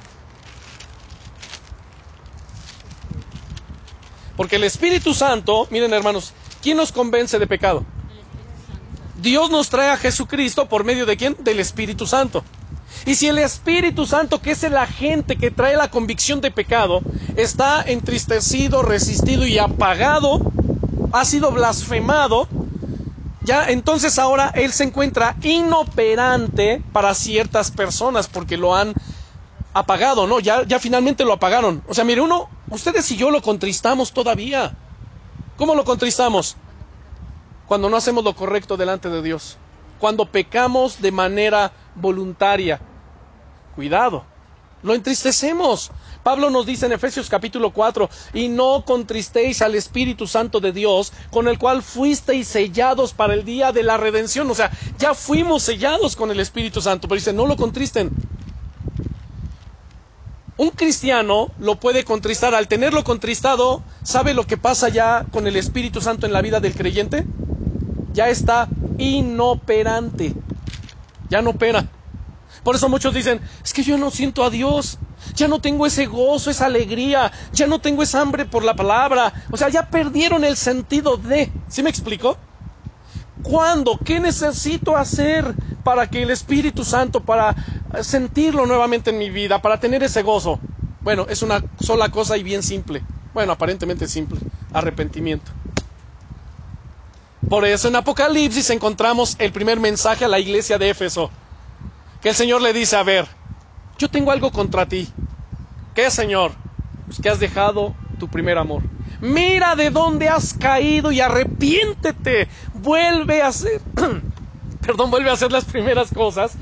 Porque el Espíritu Santo, miren hermanos, ¿quién nos convence de pecado? Dios nos trae a Jesucristo por medio de quién? Del Espíritu Santo. Y si el Espíritu Santo, que es el agente que trae la convicción de pecado, está entristecido, resistido y apagado, ha sido blasfemado, ya entonces ahora Él se encuentra inoperante para ciertas personas porque lo han apagado, ¿no? Ya, ya finalmente lo apagaron. O sea, mire, uno, ustedes y yo lo contristamos todavía. ¿Cómo lo contristamos? Cuando no hacemos lo correcto delante de Dios. Cuando pecamos de manera voluntaria. Cuidado, lo entristecemos. Pablo nos dice en Efesios capítulo 4, y no contristéis al Espíritu Santo de Dios, con el cual fuisteis sellados para el día de la redención. O sea, ya fuimos sellados con el Espíritu Santo, pero dice, no lo contristen. Un cristiano lo puede contristar. Al tenerlo contristado, ¿sabe lo que pasa ya con el Espíritu Santo en la vida del creyente? Ya está inoperante. Ya no opera. Por eso muchos dicen, es que yo no siento a Dios. Ya no tengo ese gozo, esa alegría. Ya no tengo esa hambre por la palabra. O sea, ya perdieron el sentido de. ¿Sí me explico? ¿Cuándo? ¿Qué necesito hacer para que el Espíritu Santo, para sentirlo nuevamente en mi vida, para tener ese gozo? Bueno, es una sola cosa y bien simple. Bueno, aparentemente simple. Arrepentimiento. Por eso en Apocalipsis encontramos el primer mensaje a la iglesia de Éfeso. Que el Señor le dice, a ver, yo tengo algo contra ti. ¿Qué, Señor? Pues que has dejado tu primer amor mira de dónde has caído y arrepiéntete, vuelve a hacer, (clears throat) perdón, vuelve a hacer las primeras cosas,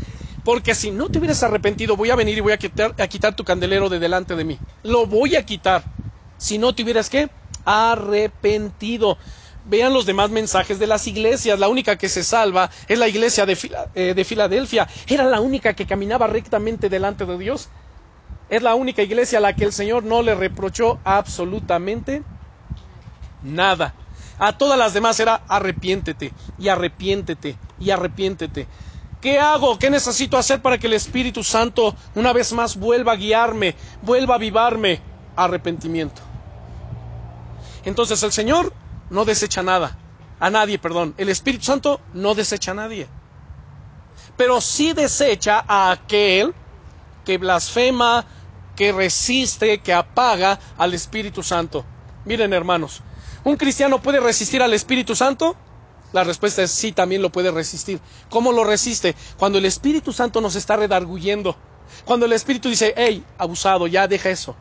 porque si no te hubieras arrepentido, voy a venir y voy a quitar, a quitar tu candelero de delante de mí. Lo voy a quitar. Si no te hubieras, arrepentido. Vean los demás mensajes de las iglesias. La única que se salva es la iglesia de, eh, de Filadelfia. Era la única que caminaba rectamente delante de Dios. Es la única iglesia a la que el Señor no le reprochó absolutamente nada. A todas las demás era arrepiéntete y arrepiéntete y arrepiéntete. ¿Qué hago? ¿Qué necesito hacer para que el Espíritu Santo una vez más vuelva a guiarme, vuelva a avivarme? Arrepentimiento. Entonces el Señor no desecha nada, a nadie, perdón. El Espíritu Santo no desecha a nadie. Pero sí desecha a aquel que blasfema, que resiste, que apaga al Espíritu Santo. Miren hermanos, ¿un cristiano puede resistir al Espíritu Santo? La respuesta es sí, también lo puede resistir. ¿Cómo lo resiste? Cuando el Espíritu Santo nos está redarguyendo. Cuando el Espíritu dice, hey, abusado, ya deja eso.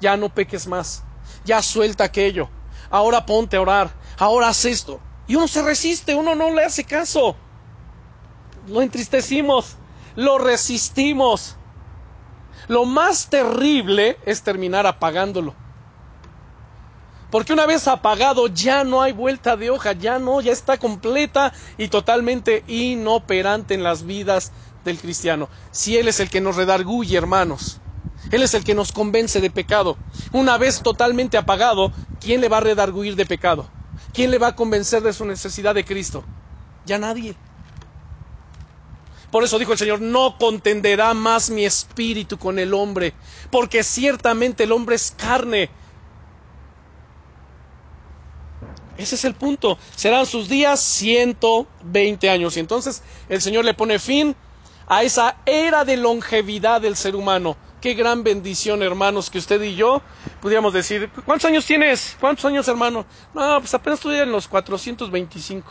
Ya no peques más. Ya suelta aquello. Ahora ponte a orar. Ahora haz esto. Y uno se resiste, uno no le hace caso. Lo entristecimos. Lo resistimos. Lo más terrible es terminar apagándolo. Porque una vez apagado ya no hay vuelta de hoja, ya no, ya está completa y totalmente inoperante en las vidas del cristiano. Si Él es el que nos redarguye, hermanos, Él es el que nos convence de pecado. Una vez totalmente apagado, ¿quién le va a redarguir de pecado? ¿Quién le va a convencer de su necesidad de Cristo? Ya nadie. Por eso dijo el Señor, no contenderá más mi espíritu con el hombre, porque ciertamente el hombre es carne Ese es el punto. Serán sus días 120 años. Y entonces el Señor le pone fin a esa era de longevidad del ser humano. Qué gran bendición, hermanos, que usted y yo pudiéramos decir, ¿cuántos años tienes? ¿Cuántos años, hermano? No, pues apenas estoy en los 425.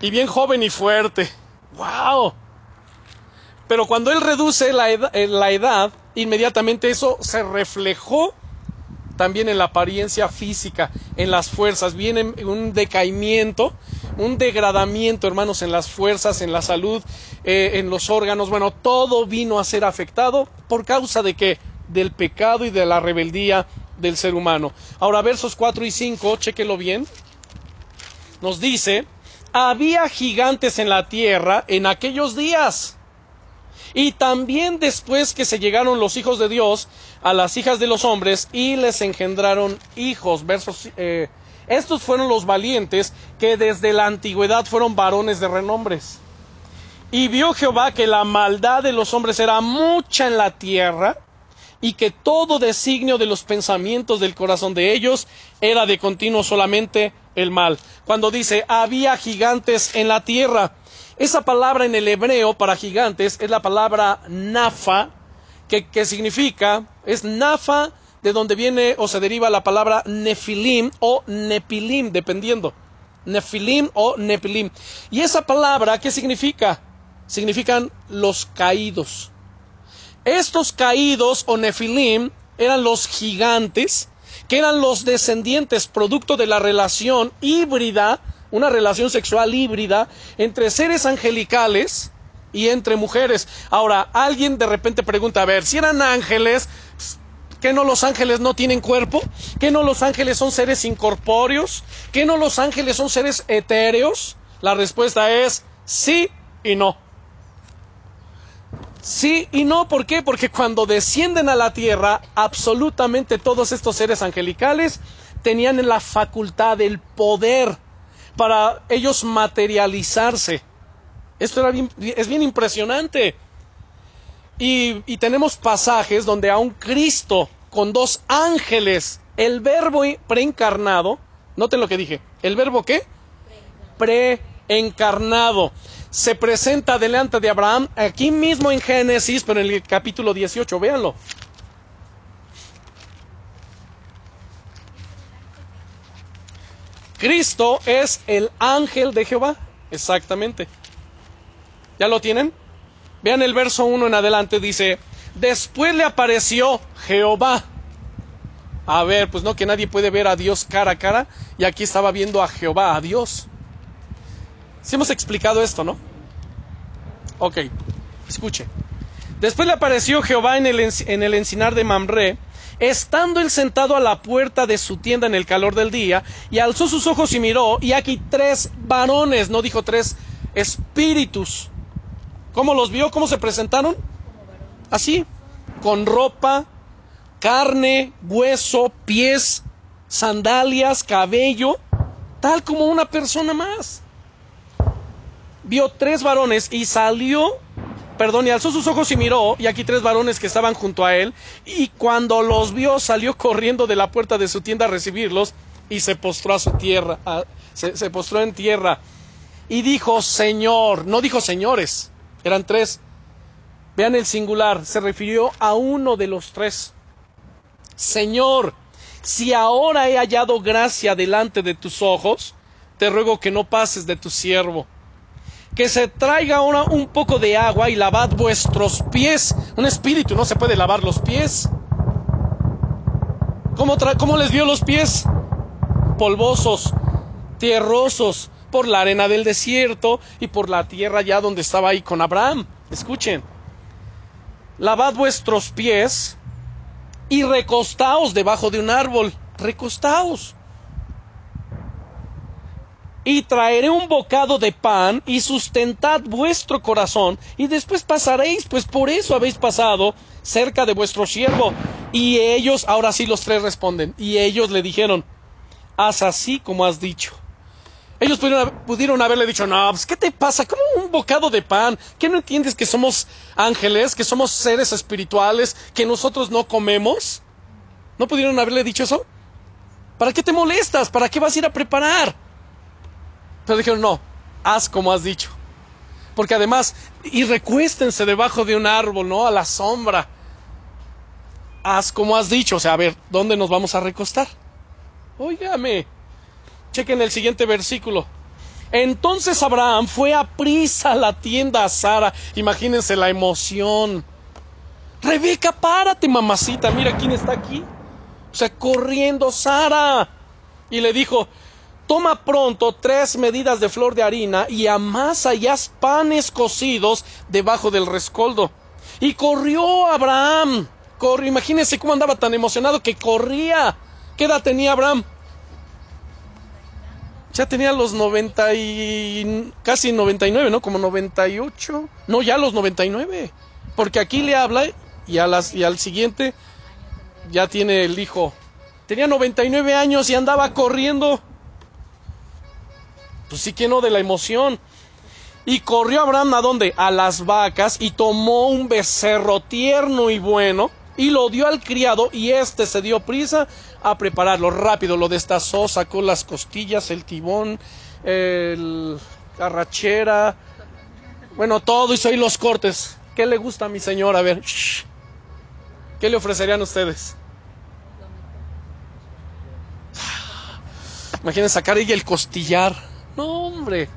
Y bien joven y fuerte. ¡Wow! Pero cuando él reduce la edad, eh, la edad, inmediatamente eso se reflejó también en la apariencia física, en las fuerzas, viene un decaimiento, un degradamiento, hermanos, en las fuerzas, en la salud, eh, en los órganos, bueno, todo vino a ser afectado por causa de qué? Del pecado y de la rebeldía del ser humano. Ahora, versos 4 y 5, chequelo bien, nos dice, había gigantes en la tierra en aquellos días y también después que se llegaron los hijos de Dios a las hijas de los hombres y les engendraron hijos. Versos, eh, estos fueron los valientes que desde la antigüedad fueron varones de renombres. Y vio Jehová que la maldad de los hombres era mucha en la tierra y que todo designio de los pensamientos del corazón de ellos era de continuo solamente el mal. Cuando dice había gigantes en la tierra, esa palabra en el hebreo para gigantes es la palabra nafa, que, significa, es nafa de donde viene o se deriva la palabra nefilim o nepilim, dependiendo. Nefilim o nepilim. Y esa palabra, ¿qué significa? Significan los caídos. Estos caídos o nefilim eran los gigantes, que eran los descendientes producto de la relación híbrida una relación sexual híbrida entre seres angelicales y entre mujeres. Ahora, alguien de repente pregunta, a ver, si eran ángeles, ¿qué no los ángeles no tienen cuerpo? ¿Qué no los ángeles son seres incorpóreos? ¿Qué no los ángeles son seres etéreos? La respuesta es sí y no. Sí y no, ¿por qué? Porque cuando descienden a la tierra, absolutamente todos estos seres angelicales tenían la facultad, el poder para ellos materializarse. Esto es bien impresionante. Y, y tenemos pasajes donde a un Cristo con dos ángeles, el verbo preencarnado, noten lo que dije, ¿el verbo qué? Preencarnado. Se presenta delante de Abraham, aquí mismo en Génesis, pero en el capítulo 18, véanlo. Cristo es el ángel de Jehová. Exactamente. ¿Ya lo tienen? Vean el verso 1 en adelante, dice, después le apareció Jehová. A ver, pues no que nadie puede ver a Dios cara a cara, y aquí estaba viendo a Jehová, a Dios. Si hemos explicado esto, ¿no? Ok, escuche. Después le apareció Jehová en el, en el encinar de Mamre, Estando él sentado a la puerta de su tienda en el calor del día, y alzó sus ojos y miró, y aquí tres varones, no dijo tres espíritus. ¿Cómo los vio? ¿Cómo se presentaron? Así, con ropa, carne, hueso, pies, sandalias, cabello, tal como una persona más. Vio tres varones y salió perdón, y alzó sus ojos y miró, y aquí tres varones que estaban junto a él, y cuando los vio salió corriendo de la puerta de su tienda a recibirlos, y se postró a su tierra, en tierra, y dijo, Señor, no dijo señores, eran tres, vean el singular, se refirió a uno de los tres, Señor, si ahora he hallado gracia delante de tus ojos, te ruego que no pases de tu siervo que se traiga ahora un poco de agua y lavad vuestros pies. Un espíritu no se puede lavar los pies. ¿Cómo, ¿Cómo, les vio los pies? Polvosos, tierrosos, por la arena del desierto y por la tierra ya donde estaba ahí con Abraham. Escuchen. Lavad vuestros pies y recostaos debajo de un árbol. Recostaos y traeré un bocado de pan y sustentad vuestro corazón y después pasaréis, pues por eso habéis pasado cerca de vuestro siervo. Y ellos, ahora sí los tres responden, y ellos le dijeron, haz así como has dicho. Ellos pudieron, haberle dicho, no, pues, ¿qué te pasa? ¿Cómo un bocado de pan? ¿Qué no entiendes que somos ángeles, que somos seres espirituales, que nosotros no comemos? ¿No pudieron haberle dicho eso? ¿Para qué te molestas? ¿Para qué vas a ir a preparar? Pero dijeron, no, haz como has dicho. Porque además, y recuéstense debajo de un árbol, ¿no? A la sombra. Haz como has dicho. O sea, a ver, ¿dónde nos vamos a recostar? Óigame. Chequen el siguiente versículo. Entonces Abraham fue a prisa a la tienda a Sara. Imagínense la emoción. Rebeca, párate, mamacita. Mira quién está aquí. O sea, corriendo Sara. Y le dijo, Toma pronto tres medidas de flor de harina y amasa y haz panes cocidos debajo del rescoldo. Y corrió Abraham. Corrió, imagínense cómo andaba tan emocionado que corría. ¿Qué edad tenía Abraham? Ya tenía los 90 y casi 99, ¿no? Como 98. No, ya los 99. Porque aquí le habla y, a las, y al siguiente ya tiene el hijo. Tenía 99 años y andaba corriendo. Pues sí que no, de la emoción. Y corrió Abraham a dónde? A las vacas y tomó un becerro tierno y bueno y lo dio al criado y éste se dio prisa a prepararlo rápido. Lo destazó, sacó las costillas, el tibón, el carrachera, bueno, todo hizo ahí los cortes. ¿Qué le gusta a mi señor? A ver, ¿qué le ofrecerían ustedes? Imaginen sacar ahí el costillar no, hombre,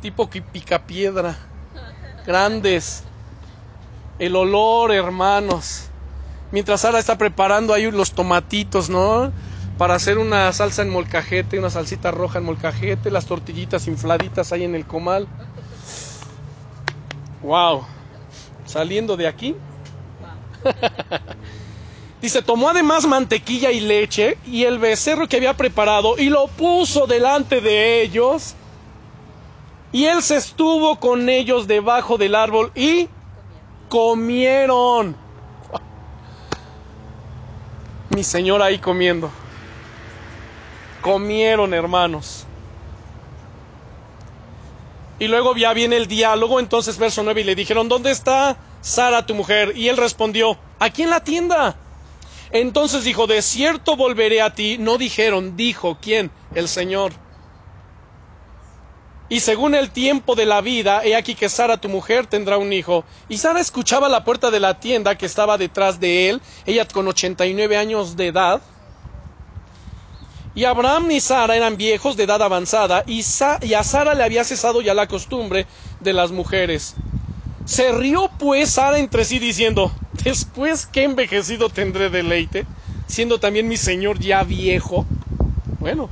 tipo que pica piedra, grandes. El olor, hermanos. Mientras Sara está preparando ahí los tomatitos, ¿no? Para hacer una salsa en molcajete, una salsita roja en molcajete, las tortillitas infladitas ahí en el comal. Wow. Saliendo de aquí. Dice, tomó además mantequilla y leche y el becerro que había preparado y lo puso delante de ellos. Y él se estuvo con ellos debajo del árbol y comieron. Mi señor ahí comiendo. Comieron, hermanos. Y luego ya viene el diálogo, entonces verso 9, y le dijeron, ¿dónde está Sara, tu mujer? Y él respondió, aquí en la tienda. Entonces dijo, de cierto volveré a ti. No dijeron, dijo, ¿quién? El Señor. Y según el tiempo de la vida, he aquí que Sara, tu mujer, tendrá un hijo. Y Sara escuchaba la puerta de la tienda que estaba detrás de él, ella con 89 años de edad. Y Abraham y Sara eran viejos de edad avanzada, y, y a Sara le había cesado ya la costumbre de las mujeres. Se rió pues Sara entre sí diciendo, (laughs) después que envejecido tendré deleite, siendo también mi señor ya viejo. Bueno.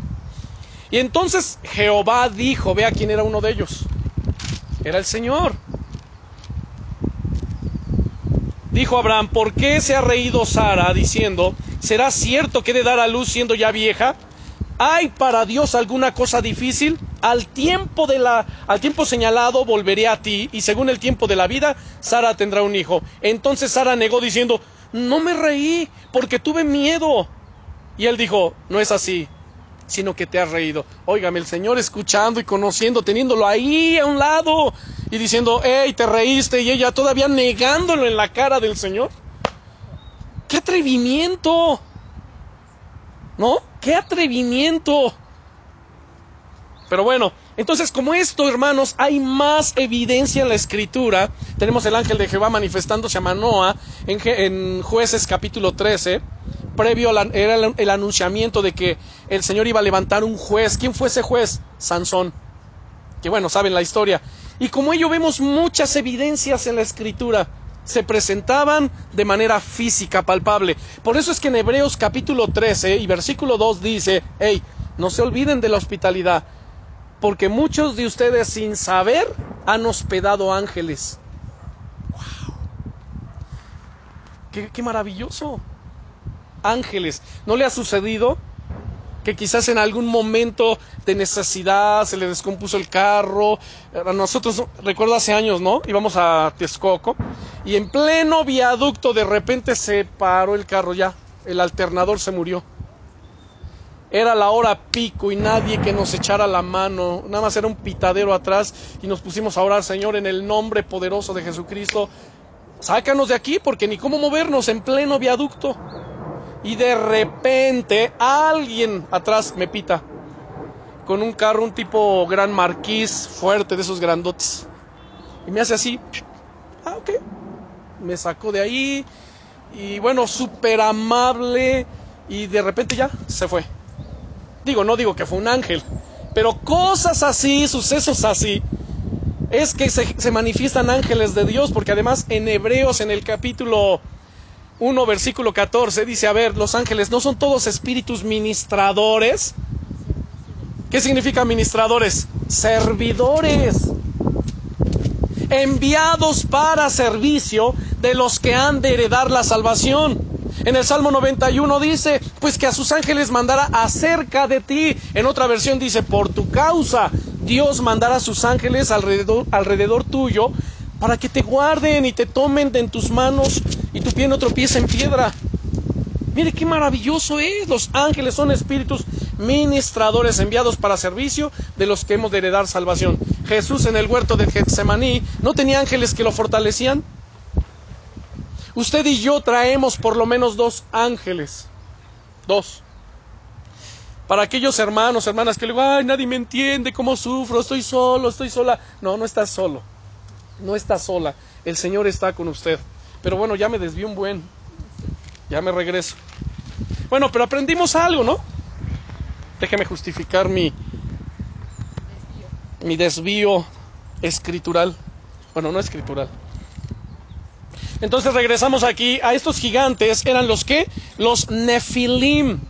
Y entonces Jehová dijo, vea quién era uno de ellos. Era el Señor. Dijo Abraham, ¿por qué se ha reído Sara diciendo, ¿Será cierto que he de dar a luz siendo ya vieja? ¿Hay para Dios alguna cosa difícil? Al tiempo, señalado volveré a ti, y según el tiempo de la vida, Sara tendrá un hijo. Entonces Sara negó diciendo, no me reí, porque tuve miedo. Y él dijo, no es así, sino que te has reído. Óigame, el Señor escuchando y conociendo, teniéndolo ahí a un lado, y diciendo, hey, te reíste, y ella todavía negándolo en la cara del Señor. ¡Qué atrevimiento! ¿No? ¡Qué atrevimiento! Pero bueno, entonces como esto, hermanos, hay más evidencia en la escritura. Tenemos el ángel de Jehová manifestándose a Manoa en, en jueces capítulo 13, previo la, era el, el, anunciamiento de que el Señor iba a levantar un juez. ¿Quién fue ese juez? Sansón. Que bueno, saben la historia. Y como ello vemos muchas evidencias en la escritura se presentaban de manera física, palpable. Por eso es que en Hebreos capítulo 13 y versículo 2 dice, hey, no se olviden de la hospitalidad, porque muchos de ustedes sin saber han hospedado ángeles. ¡Wow! ¡Qué, maravilloso! Ángeles. ¿No le ha sucedido? que quizás en algún momento de necesidad se le descompuso el carro. A nosotros, recuerdo hace años, ¿no? Íbamos a Texcoco y en pleno viaducto de repente se paró el carro ya. El alternador se murió. Era la hora pico y nadie que nos echara la mano. Nada más era un pitadero atrás y nos pusimos a orar, Señor, en el nombre poderoso de Jesucristo. Sácanos de aquí porque ni cómo movernos en pleno viaducto y de repente alguien atrás me pita con un carro, un tipo gran marquís fuerte de esos grandotes. Y me hace así. Ah, ok. Me sacó de ahí y bueno, súper amable y de repente ya se fue. No digo que fue un ángel, pero cosas así, sucesos así, es que se, se manifiestan ángeles de Dios, porque además en Hebreos, en el capítulo 1, versículo 14, dice, a ver, los ángeles no son todos espíritus ministradores. ¿Qué significa ministradores? Servidores. Enviados para servicio de los que han de heredar la salvación. En el Salmo 91 dice, pues que a sus ángeles mandará acerca de ti. En otra versión dice, por tu causa, Dios mandará a sus ángeles alrededor, alrededor tuyo para que te guarden y te tomen de en tus manos y tu pie no tropieza en piedra. Mire qué maravilloso es. Los ángeles son espíritus ministradores enviados para servicio de los que hemos de heredar salvación. Jesús en el huerto de Getsemaní no tenía ángeles que lo fortalecían. Usted y yo traemos por lo menos dos ángeles. Dos. Para aquellos hermanos, hermanas que le digo, ay, nadie me entiende, cómo sufro, estoy solo, estoy sola. No, no estás solo no está sola, el Señor está con usted. Pero bueno, ya me desvío un buen, ya me regreso. Bueno, pero aprendimos algo, ¿no? Déjeme justificar mi, mi desvío escritural. Bueno, no escritural. Entonces regresamos aquí a estos gigantes, eran los que? Los Nefilim.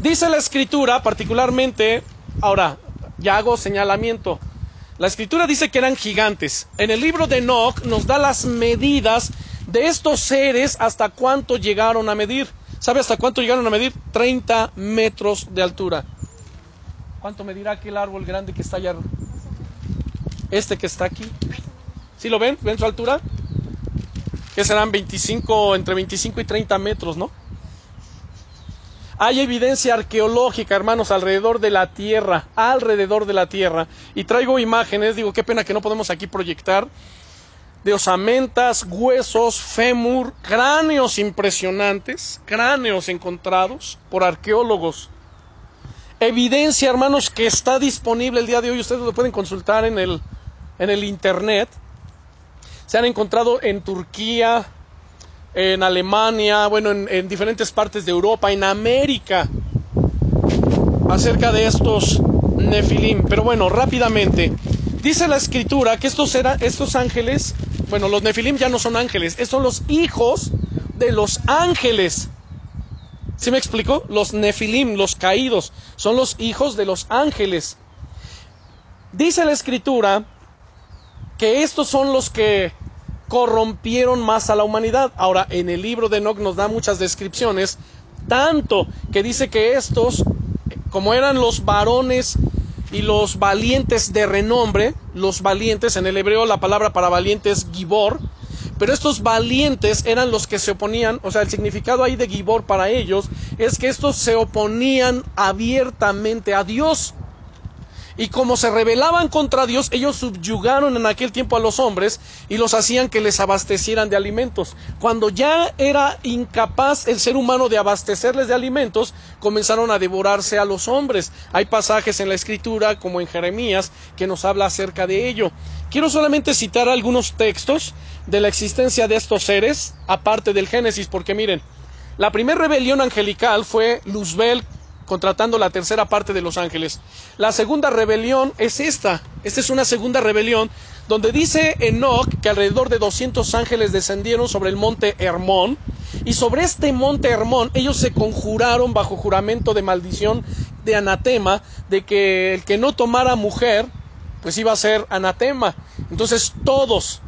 Dice la escritura, particularmente, ahora, ya hago señalamiento, la escritura dice que eran gigantes. En el libro de Enoch nos da las medidas de estos seres hasta cuánto llegaron a medir. ¿Sabe hasta cuánto llegaron a medir? 30 metros de altura. ¿Cuánto medirá aquel árbol grande que está allá? Este que está aquí. ¿Sí lo ven? ¿Ven su altura? Que serán 25, entre 25 y 30 metros, ¿no? Hay evidencia arqueológica, hermanos, alrededor de la Tierra, alrededor de la Tierra. Y traigo imágenes, digo, qué pena que no podemos aquí proyectar, de osamentas, huesos, fémur, cráneos impresionantes, cráneos encontrados por arqueólogos. Evidencia, hermanos, que está disponible el día de hoy, ustedes lo pueden consultar en el, en el Internet. Se han encontrado en Turquía, en Alemania, bueno, en, en, diferentes partes de Europa, en América, acerca de estos nefilim. Pero bueno, rápidamente, dice la escritura que estos, eran, estos ángeles, bueno, los nefilim ya no son ángeles, estos son los hijos de los ángeles. ¿Sí me explico? Los nefilim, los caídos, son los hijos de los ángeles. Dice la escritura que estos son los que corrompieron más a la humanidad. Ahora, en el libro de Enoch nos da muchas descripciones Tanto que dice que estos, como eran los varones y los valientes de renombre, los valientes, en el hebreo la palabra para valientes es gibor, pero estos valientes eran los que se oponían, o sea, el significado ahí de Gibor para ellos es que estos se oponían abiertamente a Dios. Y como se rebelaban contra Dios, ellos subyugaron en aquel tiempo a los hombres y los hacían que les abastecieran de alimentos. Cuando ya era incapaz el ser humano de abastecerles de alimentos, comenzaron a devorarse a los hombres. Hay pasajes en la escritura, como en Jeremías, que nos habla acerca de ello. Quiero solamente citar algunos textos de la existencia de estos seres, aparte del Génesis, porque miren, la primera rebelión angelical fue Luzbel contratando la tercera parte de los ángeles. La segunda rebelión es esta. Esta es una segunda rebelión donde dice Enoch que alrededor de 200 ángeles descendieron sobre el monte Hermón y sobre este monte Hermón ellos se conjuraron bajo juramento de maldición de anatema de que el que no tomara mujer pues iba a ser anatema. Entonces todos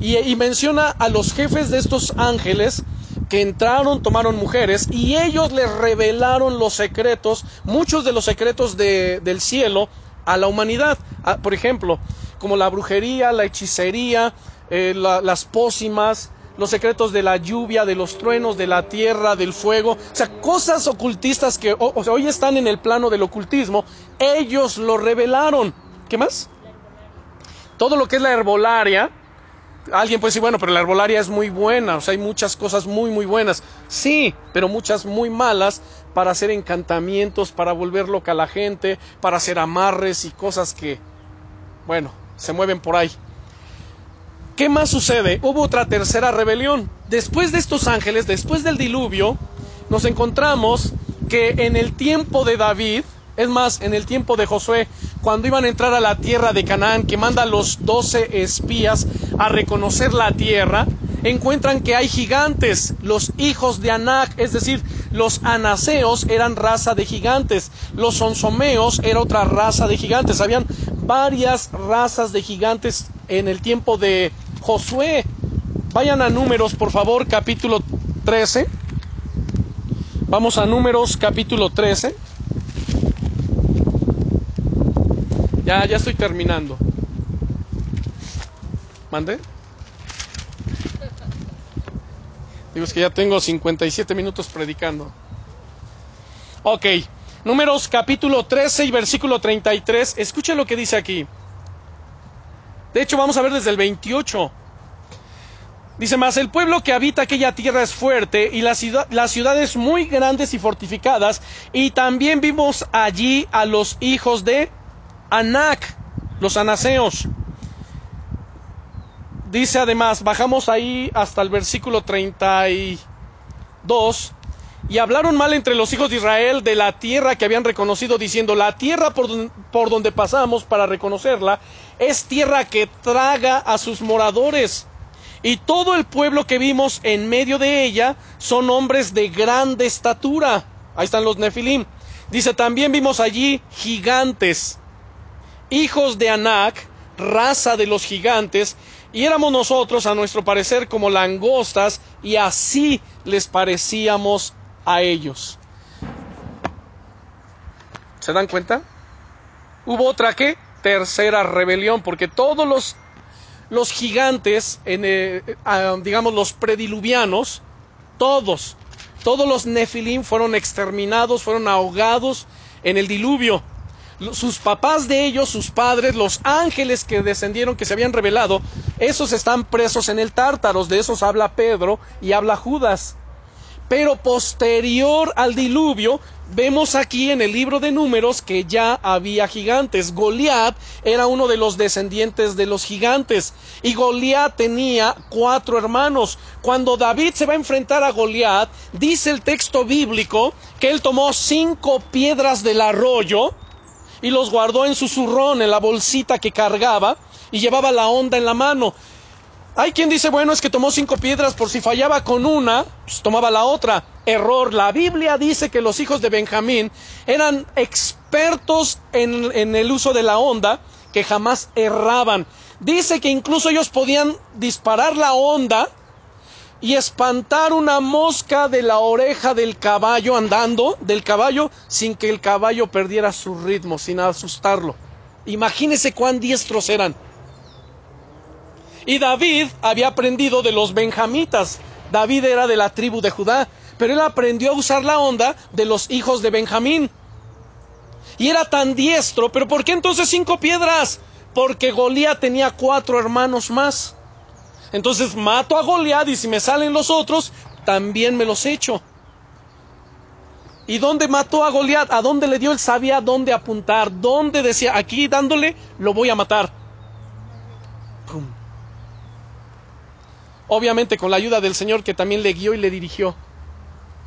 y, y menciona a los jefes de estos ángeles que entraron, tomaron mujeres y ellos les revelaron los secretos, muchos de los secretos de, del cielo a la humanidad. Ah, por ejemplo, como la brujería, la hechicería, eh, la, las pócimas, los secretos de la lluvia, de los truenos, de la tierra, del fuego, o sea, cosas ocultistas que o sea, hoy están en el plano del ocultismo, ellos lo revelaron. ¿Qué más? Todo lo que es la herbolaria, Alguien puede decir, bueno, pero la herbolaria es muy buena, o sea, hay muchas cosas muy, muy buenas. Sí, pero muchas muy malas para hacer encantamientos, para volver loca a la gente, para hacer amarres y cosas que, bueno, se mueven por ahí. ¿Qué más sucede? Hubo otra tercera rebelión. Después de estos ángeles, después del diluvio, nos encontramos que en el tiempo de David, es más, en el tiempo de Josué, cuando iban a entrar a la tierra de Canaán, que manda a los doce espías a reconocer la tierra, encuentran que hay gigantes, los hijos de Anac, es decir, los anaseos eran raza de gigantes, los onsomeos era otra raza de gigantes, habían varias razas de gigantes en el tiempo de Josué. Vayan a números, por favor, capítulo 13. Vamos a números, capítulo 13. Ya, ya estoy terminando. ¿Mande? Digo, es que ya tengo 57 minutos predicando. Ok, números capítulo 13 y versículo 33. Escuchen lo que dice aquí. De hecho, vamos a ver desde el 28. Dice más, el pueblo que habita aquella tierra es fuerte y las, ciudad, las ciudades muy grandes y fortificadas. Y también vimos allí a los hijos de Anac, los anaseos. Dice además, bajamos ahí hasta el versículo 32, y hablaron mal entre los hijos de Israel de la tierra que habían reconocido, diciendo, la tierra por, por donde pasamos para reconocerla es tierra que traga a sus moradores. Y todo el pueblo que vimos en medio de ella son hombres de grande estatura. Ahí están los Nefilim. Dice, también vimos allí gigantes hijos de Anac, raza de los gigantes, y éramos nosotros, a nuestro parecer, como langostas, y así les parecíamos a ellos. ¿Se dan cuenta? Hubo otra que tercera rebelión, porque todos los, los gigantes, eh, digamos los prediluvianos, todos, todos los nefilim fueron exterminados, fueron ahogados en el diluvio sus papás de ellos, sus padres, los ángeles que descendieron, que se habían revelado, esos están presos en el Tártaros, de esos habla Pedro y habla Judas. Pero posterior al diluvio, vemos aquí en el libro de números que ya había gigantes. Goliat era uno de los descendientes de los gigantes. Y Goliat tenía cuatro hermanos. Cuando David se va a enfrentar a Goliat, dice el texto bíblico que él tomó cinco piedras del arroyo y los guardó en su zurrón, en la bolsita que cargaba, y llevaba la onda en la mano. Hay quien dice, bueno, es que tomó cinco piedras por si fallaba con una, pues tomaba la otra. Error. La Biblia dice que los hijos de Benjamín eran expertos en, en el uso de la onda, que jamás erraban. Dice que incluso ellos podían disparar la onda y espantar una mosca de la oreja del caballo andando, del caballo, sin que el caballo perdiera su ritmo, sin asustarlo. Imagínese cuán diestros eran. Y David había aprendido de los benjamitas. David era de la tribu de Judá, pero él aprendió a usar la onda de los hijos de Benjamín. Y era tan diestro, pero ¿por qué entonces cinco piedras? Porque Golía tenía cuatro hermanos más. Entonces mato a Goliat y si me salen los otros, también me los echo. ¿Y dónde mató a Goliat? ¿A dónde le dio? Él sabía dónde apuntar, dónde decía, aquí dándole, lo voy a matar. Obviamente con la ayuda del Señor que también le guió y le dirigió.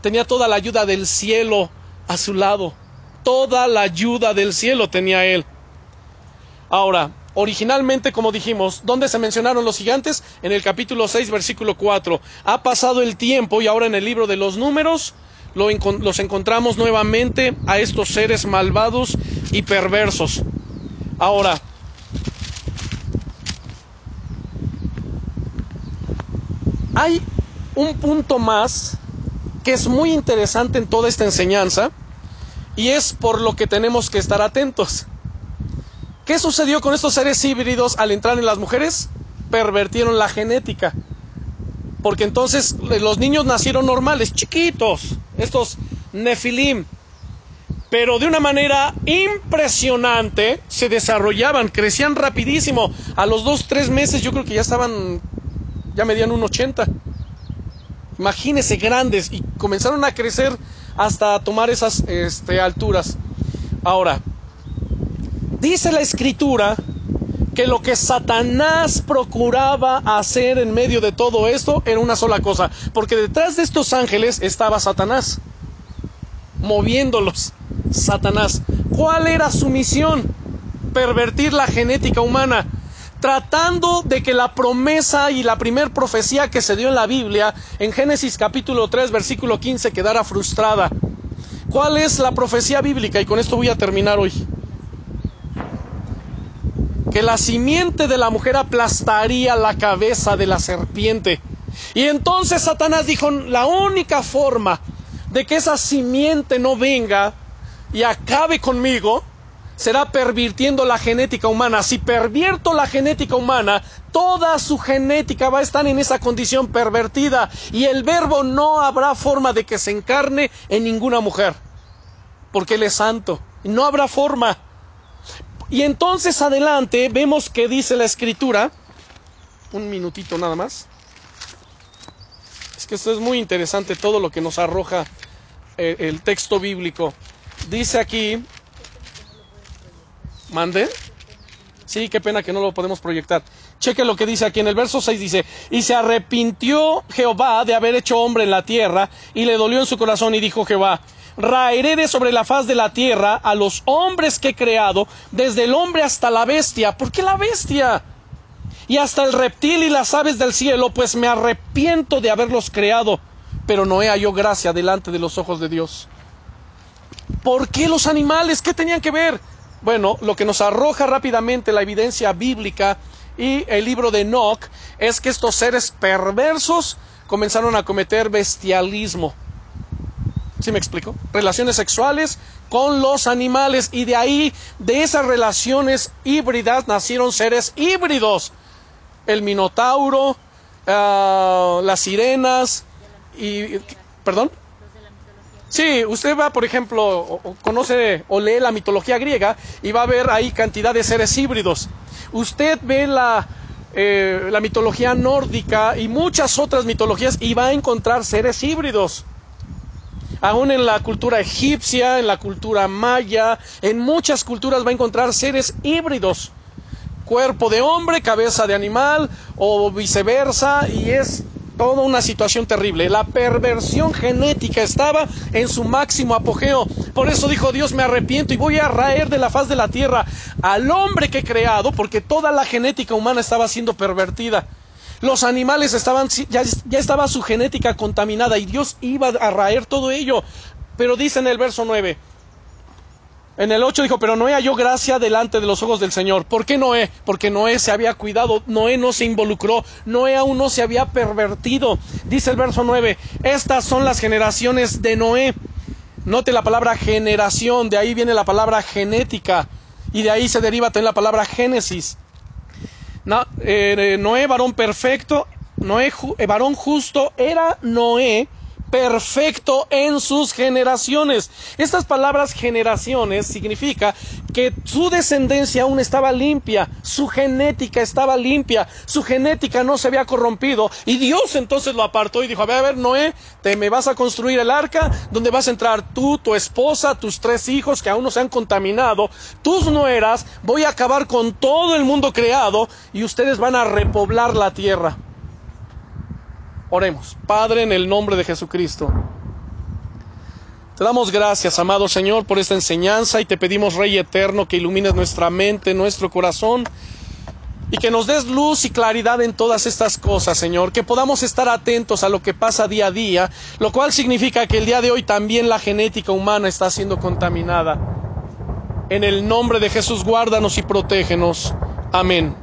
Tenía toda la ayuda del cielo a su lado. Toda la ayuda del cielo tenía él. Ahora, Originalmente, como dijimos, ¿dónde se mencionaron los gigantes? En el capítulo 6, versículo 4. Ha pasado el tiempo y ahora en el libro de los números los encontramos nuevamente a estos seres malvados y perversos. Ahora, hay un punto más que es muy interesante en toda esta enseñanza y es por lo que tenemos que estar atentos. ¿Qué sucedió con estos seres híbridos al entrar en las mujeres? Pervertieron la genética. Porque entonces eh, los niños nacieron normales, chiquitos, estos nefilim. Pero de una manera impresionante se desarrollaban, crecían rapidísimo. A los dos, tres meses yo creo que ya estaban, ya medían un 80. Imagínense grandes y comenzaron a crecer hasta tomar esas este, alturas. Ahora, Dice la escritura que lo que Satanás procuraba hacer en medio de todo esto era una sola cosa, porque detrás de estos ángeles estaba Satanás, moviéndolos. Satanás. ¿Cuál era su misión? Pervertir la genética humana, tratando de que la promesa y la primer profecía que se dio en la Biblia, en Génesis capítulo 3, versículo 15, quedara frustrada. ¿Cuál es la profecía bíblica? Y con esto voy a terminar hoy que la simiente de la mujer aplastaría la cabeza de la serpiente. Y entonces Satanás dijo, la única forma de que esa simiente no venga y acabe conmigo será pervirtiendo la genética humana. Si pervierto la genética humana, toda su genética va a estar en esa condición pervertida y el verbo no habrá forma de que se encarne en ninguna mujer, porque Él es santo. No habrá forma. Y entonces adelante vemos que dice la escritura, un minutito nada más. Es que esto es muy interesante todo lo que nos arroja el, eh, el texto bíblico. Dice aquí, mande. Sí, qué pena que no lo podemos proyectar. Cheque lo que dice aquí en el verso 6 dice, y se arrepintió Jehová de haber hecho hombre en la tierra, y le dolió en su corazón, y dijo Jehová, raeré de sobre la faz de la tierra a los hombres que he creado, desde el hombre hasta la bestia. ¿Por qué la bestia? Y hasta el reptil y las aves del cielo, pues me arrepiento de haberlos creado, pero no he hallado gracia delante de los ojos de Dios. ¿Por qué los animales? ¿Qué tenían que ver? Bueno, lo que nos arroja rápidamente la evidencia bíblica y el libro de Enoch es que estos seres perversos comenzaron a cometer bestialismo. ¿Sí me explico? Relaciones sexuales con los animales y de ahí, de esas relaciones híbridas, nacieron seres híbridos. El minotauro, ah, las sirenas y... ¿Perdón? Sí, usted va, por ejemplo, o, conoce o lee la mitología griega y va a ver ahí cantidad de seres híbridos. Usted ve la, eh, la mitología nórdica y muchas otras mitologías y va a encontrar seres híbridos aún en la cultura egipcia, en la cultura maya, en muchas culturas va a encontrar seres híbridos, cuerpo de hombre, cabeza de animal o viceversa, y es toda una situación terrible. La perversión genética estaba en su máximo apogeo. Por eso dijo Dios, me arrepiento y voy a raer de la faz de la tierra al hombre que he creado, porque toda la genética humana estaba siendo pervertida. Los animales estaban, ya, ya estaba su genética contaminada y Dios iba a raer todo ello. Pero dice en el verso 9, En el 8 dijo, pero Noé halló gracia delante de los ojos del Señor. ¿Por qué Noé? Porque Noé se había cuidado, Noé no se involucró, Noé aún no se había pervertido. Dice el verso 9, estas son las generaciones de Noé. Note la palabra generación, de ahí viene la palabra genética y de ahí se deriva también la palabra génesis. Eh, Noé, varón perfecto, eh, varón justo, era Noé perfecto en sus generaciones. Estas palabras generaciones significa que su descendencia aún estaba limpia, su genética estaba limpia, su genética no se había corrompido y Dios entonces lo apartó y dijo, a ver, a ver, Noé, te me vas a construir el arca donde vas a entrar tú, tu esposa, tus tres hijos que aún no se han contaminado, tus nueras, voy a acabar con todo el mundo creado y ustedes van a repoblar la tierra. Oremos. Padre, en el nombre de Jesucristo. Te damos gracias, amado Señor, por esta enseñanza y te pedimos, Rey Eterno, que ilumines nuestra mente, nuestro corazón y que nos des luz y claridad en todas estas cosas, Señor, que podamos estar atentos a lo que pasa día a día, lo cual significa que el día de hoy también la genética humana está siendo contaminada. En el nombre de Jesús, guárdanos y protégenos. Amén.